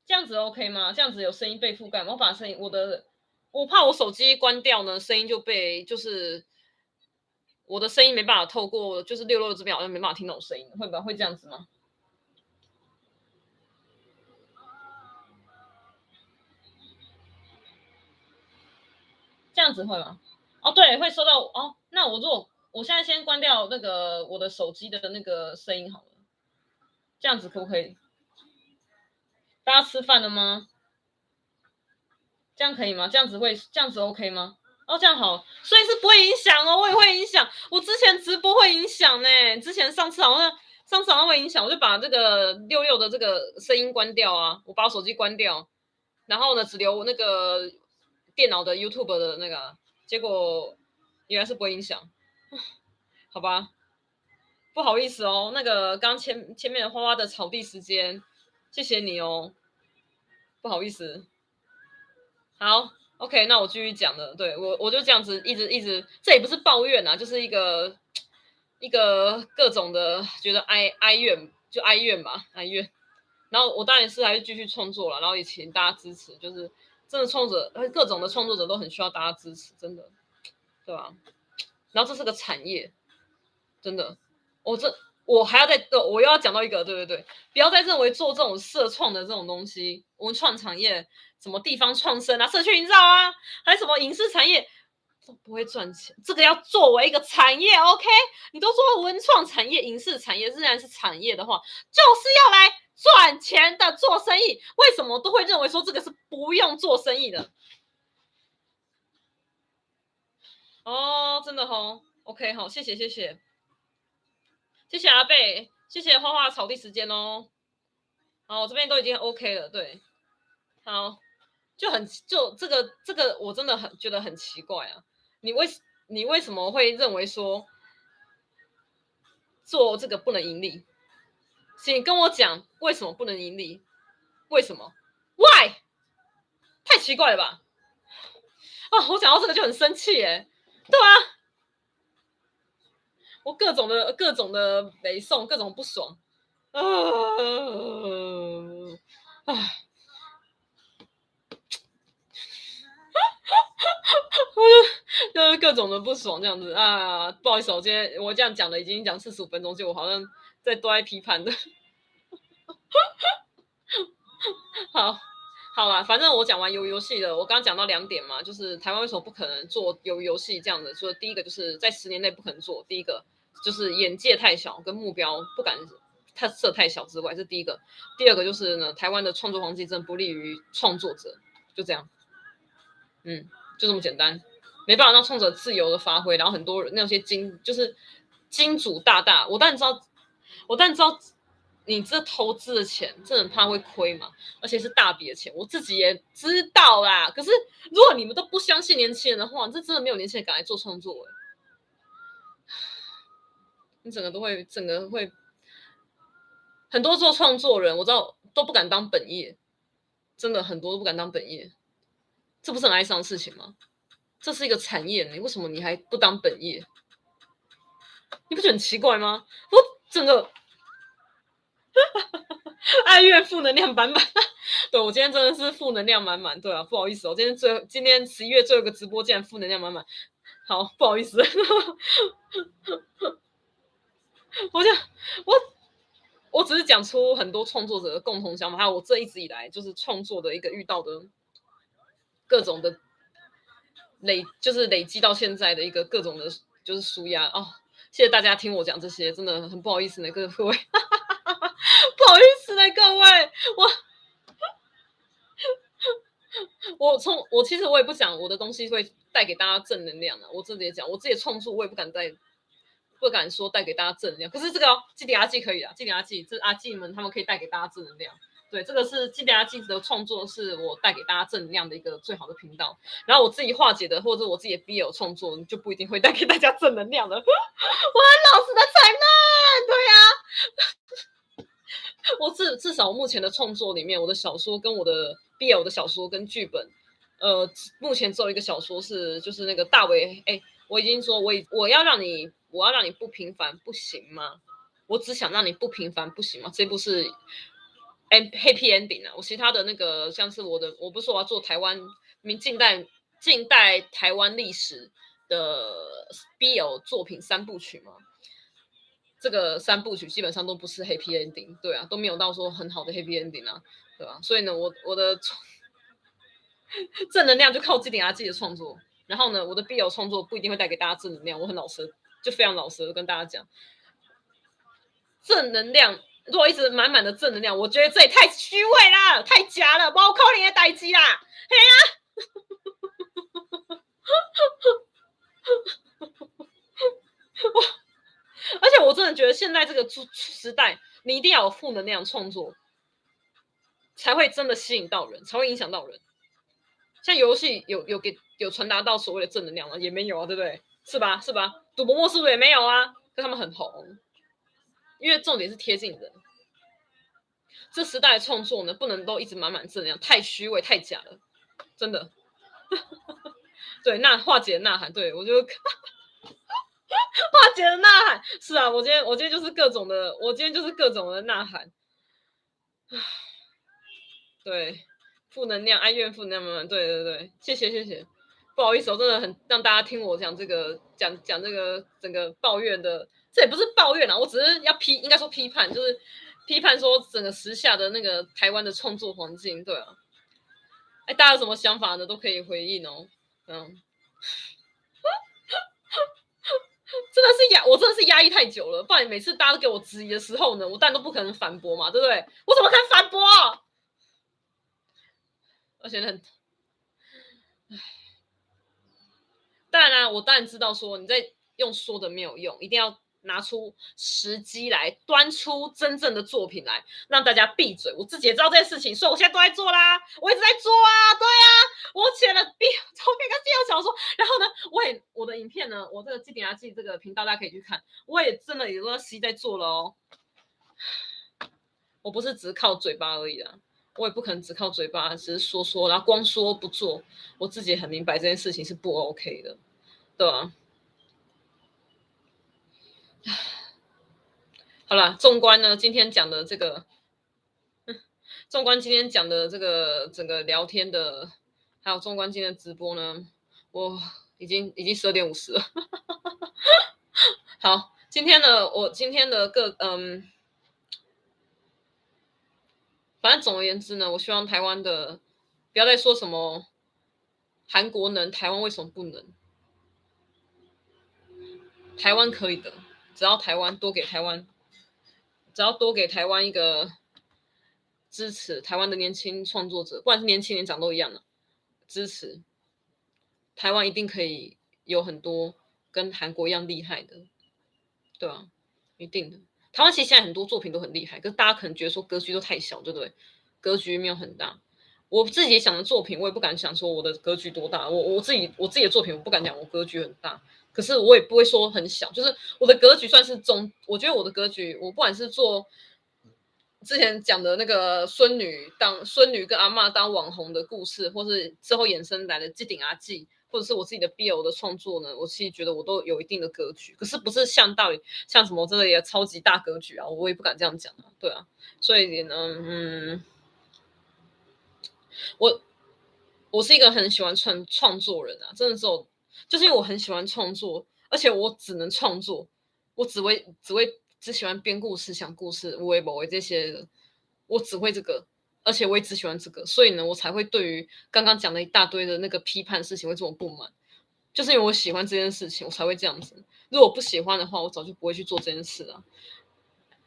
这样子 OK 吗？这样子有声音被覆盖吗？我把声音，我的，我怕我手机关掉呢，声音就被就是我的声音没办法透过，就是六六这边好像没办法听到声音，会不会这样子吗？这样子会吗？哦，对，会收到哦。那我如果我现在先关掉那个我的手机的那个声音好了，这样子可不可以？大家吃饭了吗？这样可以吗？这样子会这样子 OK 吗？哦，这样好，所以是不会影响哦，我也会影响。我之前直播会影响呢，之前上次好像上次好像会影响，我就把这个六六的这个声音关掉啊，我把我手机关掉，然后呢只留那个电脑的 YouTube 的那个，结果原来是不会影响。好吧，不好意思哦，那个刚前前面花花的草地时间，谢谢你哦，不好意思。好，OK，那我继续讲了。对，我我就这样子一直一直，这也不是抱怨啊，就是一个一个各种的觉得哀哀怨，就哀怨吧，哀怨。然后我当然是还是继续创作了，然后也请大家支持，就是真的创作者，各种的创作者都很需要大家支持，真的，对吧？然后这是个产业，真的，我这我还要再，我又要讲到一个，对对对，不要再认为做这种社创的这种东西，文创产业，什么地方创生啊，社区营造啊，还有什么影视产业都不会赚钱，这个要作为一个产业，OK？你都说文创产业、影视产业仍然是产业的话，就是要来赚钱的做生意，为什么都会认为说这个是不用做生意的？哦，真的哦，OK，好，谢谢谢谢，谢谢阿贝，谢谢花花草地时间哦，好，我这边都已经 OK 了，对，好，就很就这个这个我真的很觉得很奇怪啊，你为你为什么会认为说做这个不能盈利？请跟我讲为什么不能盈利？为什么？Why？太奇怪了吧？啊，我讲到这个就很生气哎。对啊，我各种的各种的北宋，各种不爽，啊，啊，我就 就是各种的不爽这样子啊，不好意思，我今天我这样讲的已经讲四十五分钟，就我好像在都在批判的，好。好了，反正我讲完鱿鱼游戏了。我刚刚讲到两点嘛，就是台湾为什么不可能做鱿鱼游戏这样的？说第一个就是在十年内不可能做，第一个就是眼界太小，跟目标不敢太设太小之外，这第一个。第二个就是呢，台湾的创作环境真的不利于创作者，就这样。嗯，就这么简单，没办法让创作者自由的发挥。然后很多人那些金就是金主大大，我当然知道，我当然知道。你这投资的钱，真的怕会亏嘛？而且是大笔的钱，我自己也知道啦。可是如果你们都不相信年轻人的话，这真的没有年轻人敢来做创作。你整个都会，整个会很多做创作人，我知道都不敢当本业，真的很多都不敢当本业，这不是很哀伤的事情吗？这是一个产业，你为什么你还不当本业？你不觉得很奇怪吗？我整个。哀怨负能量满满，对，我今天真的是负能量满满，对啊，不好意思，我今天最今天十一月最后一个直播，竟然负能量满满，好，不好意思，我就我我只是讲出很多创作者的共同想法，还有我这一直以来就是创作的一个遇到的各种的累就是累积到现在的一个各种的，就是舒压哦。谢谢大家听我讲这些，真的很不好意思呢，各位，不好意思呢，各位，我我从我其实我也不讲我的东西会带给大家正能量的，我自己也讲我自己的创作，我也不敢带。不敢说带给大家正能量，可是这个基底阿纪可以啊，基底阿纪这阿纪们他们可以带给大家正能量。对，这个是基底阿纪的创作，是我带给大家正能量的一个最好的频道。然后我自己化解的或者我自己的 BL 创作，就不一定会带给大家正能量了。我很老实的承认，对呀、我至至少目前的创作里面，我的小说跟我的 BL 的小说跟剧本，呃，目前只有一个小说是就是那个大为，哎，我已经说我已我要让你。我要让你不平凡，不行吗？我只想让你不平凡，不行吗？这部是 happy ending 啊！我其他的那个像是我的，我不是说我要做台湾明近代近代台湾历史的 BL 作品三部曲吗？这个三部曲基本上都不是 happy ending，对啊，都没有到说很好的 happy ending 啊，对吧？所以呢，我我的 正能量就靠这点啊，自己的创作。然后呢，我的 BL 创作不一定会带给大家正能量，我很老实。就非常老实的跟大家讲，正能量，如果一直满满的正能量，我觉得这也太虚伪了，太假了，包括你的代志啦，嘿呀，而且我真的觉得现在这个时代，你一定要有负能量创作，才会真的吸引到人，才会影响到人。像游戏有有给有传达到所谓的正能量吗？也没有啊，对不对？是吧？是吧？赌博默是不是也没有啊？可他们很红，因为重点是贴近人。这时代的创作呢，不能都一直满满正能量，太虚伪、太假了，真的。对，那化解的呐喊，对我就 化解的呐喊，是啊，我今天我今天就是各种的，我今天就是各种的呐喊。对，负能量，哀怨负能量满满，对对对，谢谢谢谢。不好意思，我真的很让大家听我讲这个，讲讲这个整个抱怨的，这也不是抱怨啊，我只是要批，应该说批判，就是批判说整个时下的那个台湾的创作环境，对啊，哎，大家有什么想法呢？都可以回应哦，嗯，真的是压，我真的是压抑太久了，不然每次大家都给我质疑的时候呢，我当然都不可能反驳嘛，对不对？我怎么可能反驳？而且很，唉。当然啦，我当然知道说你在用说的没有用，一定要拿出时机来，端出真正的作品来，让大家闭嘴。我自己也知道这件事情，所以我现在都在做啦，我一直在做啊，对啊，我写了 B 照片跟 BL 小说，然后呢，我也我的影片呢，我这个基底阿纪这个频道大家可以去看，我也真的也都在在做了哦。我不是只靠嘴巴而已啊，我也不可能只靠嘴巴，只是说说，然后光说不做。我自己很明白这件事情是不 OK 的，对吧？好了，纵观呢，今天讲的这个，纵观今天讲的这个整个聊天的，还有纵观今天的直播呢，我已经已经十二点五十了。好，今天呢，我今天的各嗯。反正总而言之呢，我希望台湾的不要再说什么韩国能，台湾为什么不能？台湾可以的，只要台湾多给台湾，只要多给台湾一个支持，台湾的年轻创作者，不管是年轻年长都一样的支持，台湾一定可以有很多跟韩国一样厉害的，对啊，一定的。台湾其实现在很多作品都很厉害，可是大家可能觉得说格局都太小，对不对？格局没有很大。我自己想的作品，我也不敢想说我的格局多大。我我自己我自己的作品，我不敢讲我格局很大，可是我也不会说很小，就是我的格局算是中。我觉得我的格局，我不管是做之前讲的那个孙女当孙女跟阿嬷当网红的故事，或是之后衍生来的机顶阿纪。或者是我自己的 BL 的创作呢，我其实觉得我都有一定的格局，可是不是像到像什么真的也超级大格局啊，我也不敢这样讲啊，对啊，所以呢，嗯，我我是一个很喜欢创创作人啊，真的是我，就是因为我很喜欢创作，而且我只能创作，我只会只会只喜欢编故事、讲故事、无为不为这些，我只会这个。而且我也只喜欢这个，所以呢，我才会对于刚刚讲的一大堆的那个批判事情会这么不满。就是因为我喜欢这件事情，我才会这样子。如果不喜欢的话，我早就不会去做这件事了。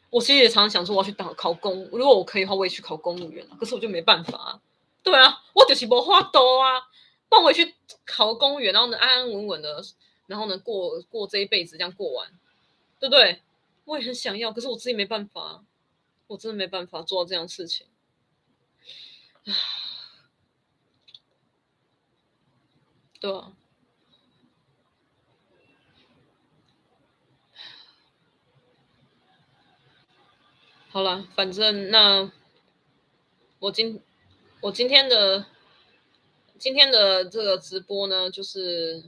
我其实也常常想说，我要去当考公，如果我可以的话，我也去考公务员。可是我就没办法啊。对啊，我就是没法度啊。放回去考公务员，然后呢，安安稳稳的，然后呢，过过这一辈子，这样过完，对不对？我也很想要，可是我自己没办法，我真的没办法做到这样事情。对啊。好了，反正那我今我今天的今天的这个直播呢，就是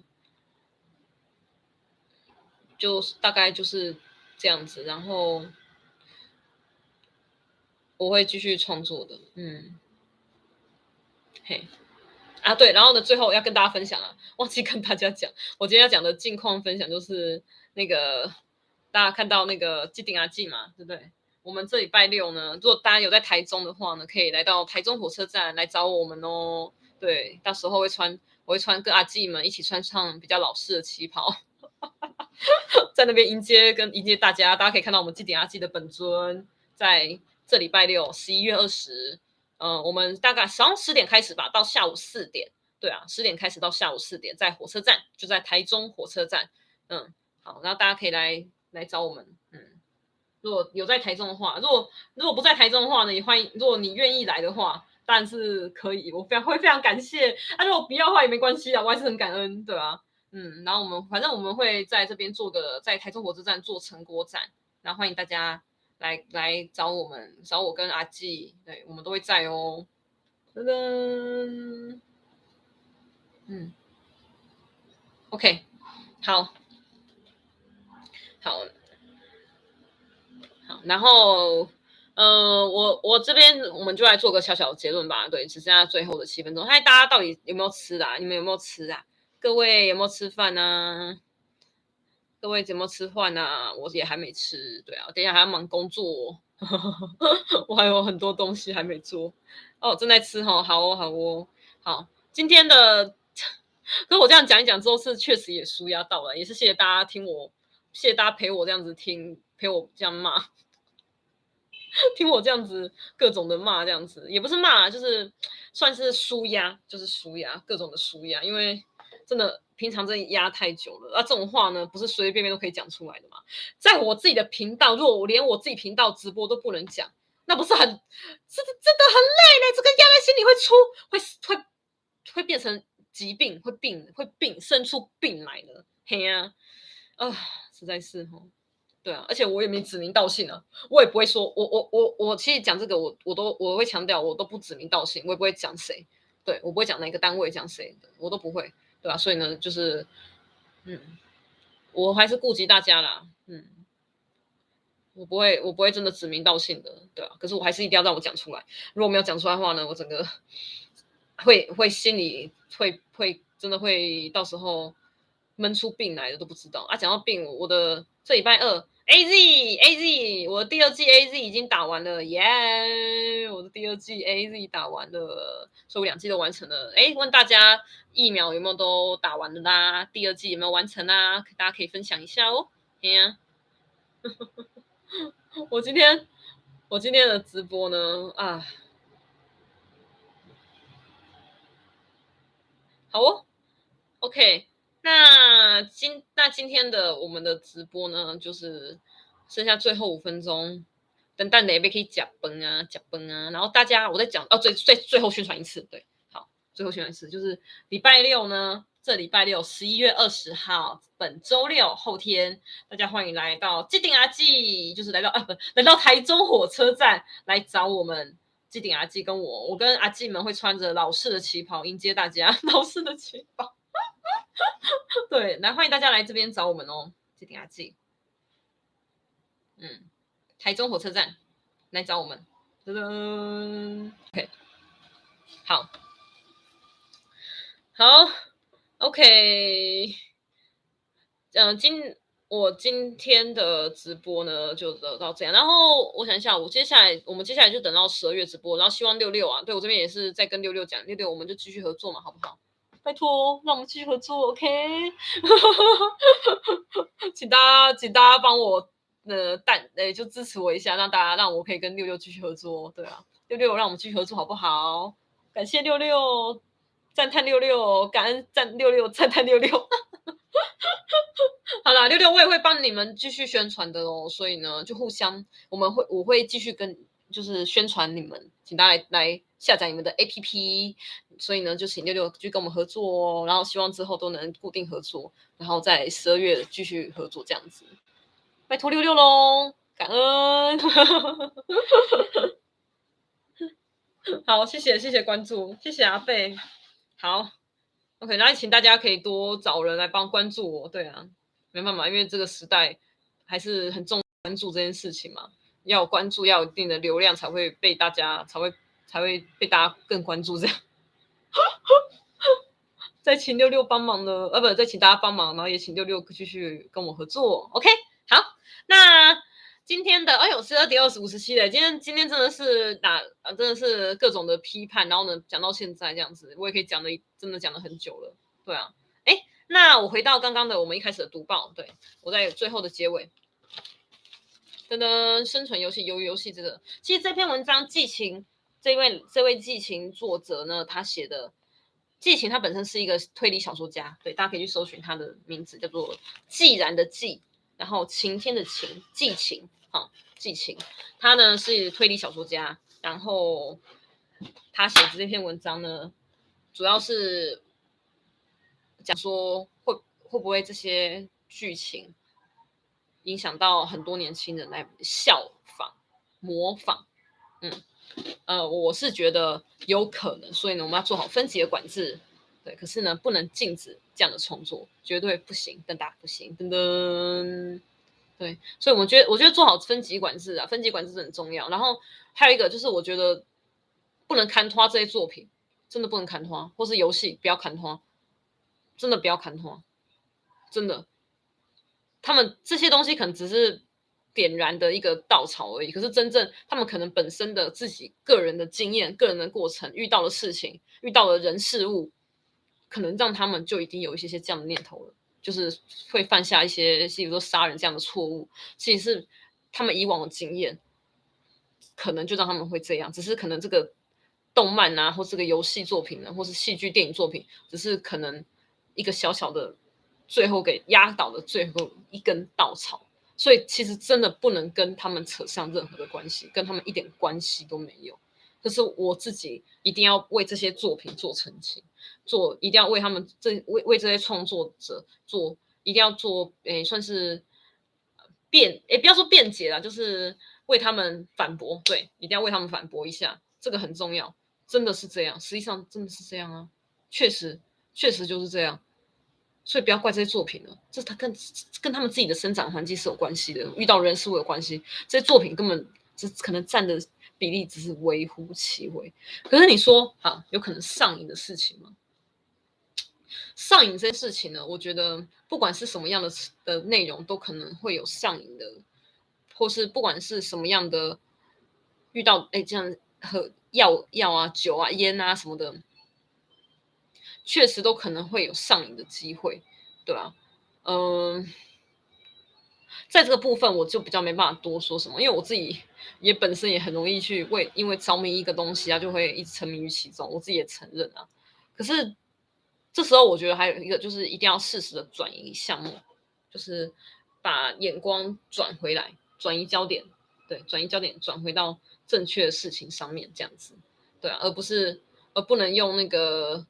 就大概就是这样子，然后我会继续创作的，嗯，嘿，啊对，然后呢，最后要跟大家分享啊，忘记跟大家讲，我今天要讲的近况分享就是那个大家看到那个机顶阿季嘛，对不对？我们这礼拜六呢，如果大家有在台中的话呢，可以来到台中火车站来找我们哦。对，到时候会穿，我会穿跟阿季们一起穿上比较老式的旗袍，在那边迎接跟迎接大家。大家可以看到我们机顶阿季的本尊，在这礼拜六十一月二十，嗯，我们大概早上十点开始吧，到下午四点。对啊，十点开始到下午四点，在火车站，就在台中火车站。嗯，好，然后大家可以来来找我们，嗯。如果有在台中的话，如果如果不在台中的话呢，也欢迎。如果你愿意来的话，当然是可以，我非常会非常感谢。啊，如果不要的话也没关系啊，我还是很感恩，对啊，嗯，然后我们反正我们会在这边做个在台中火车站做成果展，然后欢迎大家来来找我们，找我跟阿季，对，我们都会在哦。噔噔，嗯，OK，好，好。好，然后，呃，我我这边我们就来做个小小的结论吧。对，只剩下最后的七分钟。嗨，大家到底有没有吃啊？你们有没有吃啊？各位有没有吃饭呢？各位有没有吃饭呢？我也还没吃。对啊，等一下还要忙工作，我还有很多东西还没做。哦，正在吃哈，好哦，好哦，好。今天的，可是我这样讲一讲之后，是确实也舒压到了，也是谢谢大家听我，谢谢大家陪我这样子听。陪我这样骂，听我这样子各种的骂，这样子也不是骂，就是算是舒压，就是舒压，各种的舒压。因为真的平常真的压太久了，啊，这种话呢不是随随便便都可以讲出来的嘛。在我自己的频道，如果我连我自己频道直播都不能讲，那不是很，真的真的很累嘞。这个压在心里会出，会会会变成疾病，会病，会病，生出病来了。嘿呀，啊，实在是哈。对啊，而且我也没指名道姓啊，我也不会说，我我我我其实讲这个，我我都我会强调，我都不指名道姓，我也不会讲谁，对，我不会讲哪个单位讲谁，我都不会，对吧、所以呢，就是，嗯，我还是顾及大家啦，嗯，我不会我不会真的指名道姓的，对啊，可是我还是一定要让我讲出来，如果没有讲出来的话呢，我整个会会心里会会真的会到时候闷出病来的都不知道啊。讲到病，我的这礼拜二。A Z A Z，我第二季 A Z 已经打完了，耶、我的第二季 A Z 打完了，所以我两季都完成了。哎，问大家疫苗有没有都打完了啦？第二季有没有完成啊？大家可以分享一下哦。哎呀，我今天我今天的直播呢啊，好哦，OK。那今那今天的我们的直播呢，就是剩下最后五分钟，等待哪位可以讲崩啊讲崩啊，然后大家我再讲哦，最最最后宣传一次，对，好，最后宣传一次，就是礼拜六呢，这礼拜六十一月二十号，本周六后天，大家欢迎来到机顶阿记，就是来到啊不来到台中火车站来找我们机顶阿记跟我，我跟阿记们会穿着老式的旗袍迎接大家，老式的旗袍。对，来欢迎大家来这边找我们哦，机顶阿记。嗯，台中火车站来找我们。噔噔，OK，好，好，OK。嗯、呃，今我今天的直播呢就到这样，然后我想一下，我接下来我们接下来就等到十二月直播，然后希望六六啊，对我这边也是在跟六六讲，六六我们就继续合作嘛，好不好？拜托，让我们继续合作，OK？请大家，请大家帮我呃但，呃，就支持我一下，让大家让我可以跟六六继续合作，对啊，六六让我们继续合作好不好？感谢六六，赞叹六六，感恩赞六六，赞叹六六。好啦，六六我也会帮你们继续宣传的哦，所以呢，就互相我们会我会继续跟就是宣传你们，请大家来下载你们的 APP，所以呢，就请六六继续跟我们合作哦，然后希望之后都能固定合作，然后在十二月继续合作这样子，拜托六六喽，感恩，好，谢谢谢谢关注，谢谢阿贝，好。OK，那请大家可以多找人来帮关注我。对啊，没办法，因为这个时代还是很重关注这件事情嘛。要关注，要有一定的流量，才会被大家才会才会被大家更关注。这样，再请六六帮忙的，呃，不，再请大家帮忙，然后也请六六继续跟我合作。OK，好，那。今天的哎呦，十二点二十五十七嘞！今天今天真的是打啊，真的是各种的批判，然后呢讲到现在这样子，我也可以讲的真的讲了很久了，对啊，哎，那我回到刚刚的我们一开始的读报，对，我在最后的结尾，噔噔，生存游戏鱿鱼游戏这个，其实这篇文章季晴这位这位季晴作者呢，他写的季晴他本身是一个推理小说家，对，大家可以去搜寻他的名字叫做既然的季，然后晴天的晴，季晴。好，季晴，他呢是推理小说家，然后他写的这篇文章呢，主要是讲说会会不会这些剧情影响到很多年轻人来效仿、模仿。嗯，呃，我是觉得有可能，所以呢，我们要做好分级的管制。对，可是呢，不能禁止这样的创作，绝对不行，噔噔不行，噔噔。对，所以我觉得，我觉得做好分级管制啊，分级管制很重要。然后还有一个就是，我觉得不能看花这些作品，真的不能看花，或是游戏不要看花，真的不要看花，真的。他们这些东西可能只是点燃的一个稻草而已，可是真正他们可能本身的自己个人的经验、个人的过程、遇到的事情、遇到的人事物，可能让他们就已经有一些些这样的念头了。就是会犯下一些，比如说杀人这样的错误，其实是他们以往的经验，可能就让他们会这样。只是可能这个动漫啊，或这个游戏作品呢，或是戏剧、电影作品，只是可能一个小小的，最后给压倒的最后一根稻草。所以其实真的不能跟他们扯上任何的关系，跟他们一点关系都没有。可是我自己一定要为这些作品做澄清。做一定要为他们这为为这些创作者做，一定要做诶，算是辩诶，不要说辩解了，就是为他们反驳，对，一定要为他们反驳一下，这个很重要，真的是这样，实际上真的是这样啊，确实确实就是这样，所以不要怪这些作品了，这他跟跟他们自己的生长环境是有关系的，遇到人事物有关系，这些作品根本只可能占的比例只是微乎其微，可是你说啊，有可能上瘾的事情吗？上瘾这件事情呢，我觉得不管是什么样的的内容，都可能会有上瘾的，或是不管是什么样的遇到哎这样喝药药啊、酒啊、烟啊什么的，确实都可能会有上瘾的机会，对啊，嗯，在这个部分我就比较没办法多说什么，因为我自己也本身也很容易去为因为着迷一个东西啊，就会一直沉迷于其中，我自己也承认啊，可是。这时候我觉得还有一个就是一定要适时的转移项目，就是把眼光转回来，转移焦点，对，转移焦点，转回到正确的事情上面，这样子，对啊，而不是而不能用那个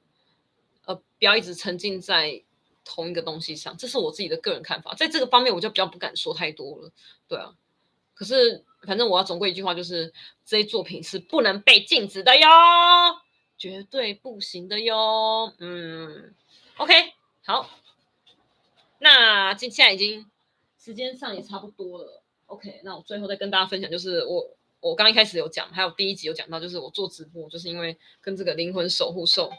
呃，不要一直沉浸在同一个东西上，这是我自己的个人看法，在这个方面我就比较不敢说太多了，对啊，可是反正我要总归一句话，就是这些作品是不能被禁止的哟。绝对不行的哟，嗯，OK，好，那现在已经时间上也差不多了，OK，那我最后再跟大家分享，就是我我刚一开始有讲，还有第一集有讲到，就是我做直播，就是因为跟这个灵魂守护兽，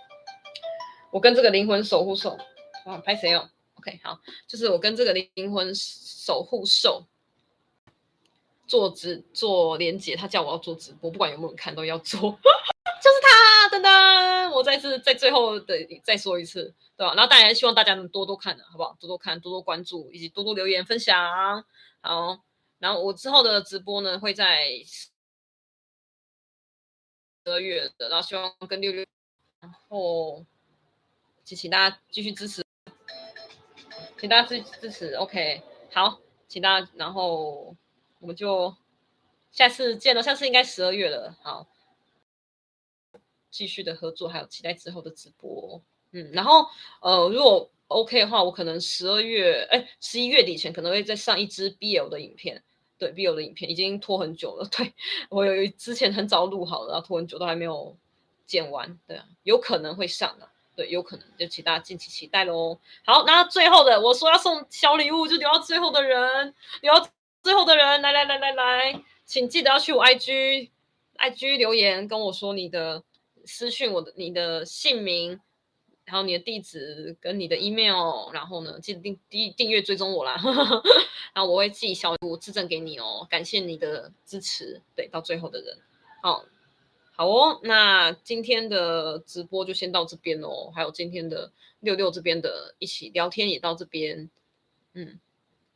我跟这个灵魂守护兽，啊，拍谁哦？OK，好，就是我跟这个灵魂守护兽做直做连接，他叫我要做直播，不管有没有人看都要做，就是他。噔噔，我再次在最后的再说一次，对吧？然后当然希望大家能多多看的，好不好？多多看，多多关注，以及多多留言分享。好，然后我之后的直播呢会在十二月的，然后希望跟六六，然后请请大家继续支持，请大家支支持。OK，好，请大家，然后我们就下次见了，下次应该十二月了。好。继续的合作，还有期待之后的直播，嗯，然后呃，如果 OK 的话，我可能十二月，哎，十一月底前可能会再上一支 BL 的影片，对，BL 的影片已经拖很久了，对，我有之前很早录好了，然后拖很久都还没有剪完，对啊，有可能会上的，对，有可能，就请大家敬请期待喽。好，那最后的我说要送小礼物，就留到最后的人，留到最后的人，来来来来来，请记得要去我 IG IG 留言跟我说你的。私讯我的你的姓名，然后你的地址跟你的 email，然后呢，记得订订订阅追踪我啦，然后我会寄小礼物自赠给你哦，感谢你的支持，对，到最后的人，好，好哦，那今天的直播就先到这边哦，还有今天的六六这边的一起聊天也到这边，嗯，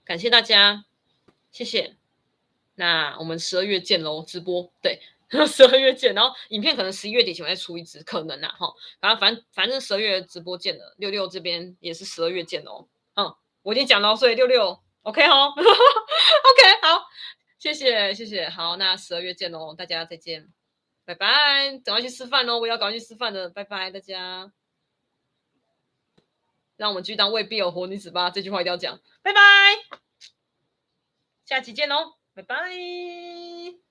感谢大家，谢谢，那我们十二月见喽，直播，对。十二月见，然后影片可能十一月底前再出一支，可能啊哈。然后反反正十二月直播见了，六六这边也是十二月见哦。嗯，我已经讲了，所以六六 OK 哈，OK 好，谢谢谢谢，好，那十二月见喽，大家再见，拜拜，赶快去吃饭喽，我要赶快去吃饭了，拜拜大家。让我们继续当未必有活女子吧，这句话一定要讲，拜拜，下期见喽，拜拜。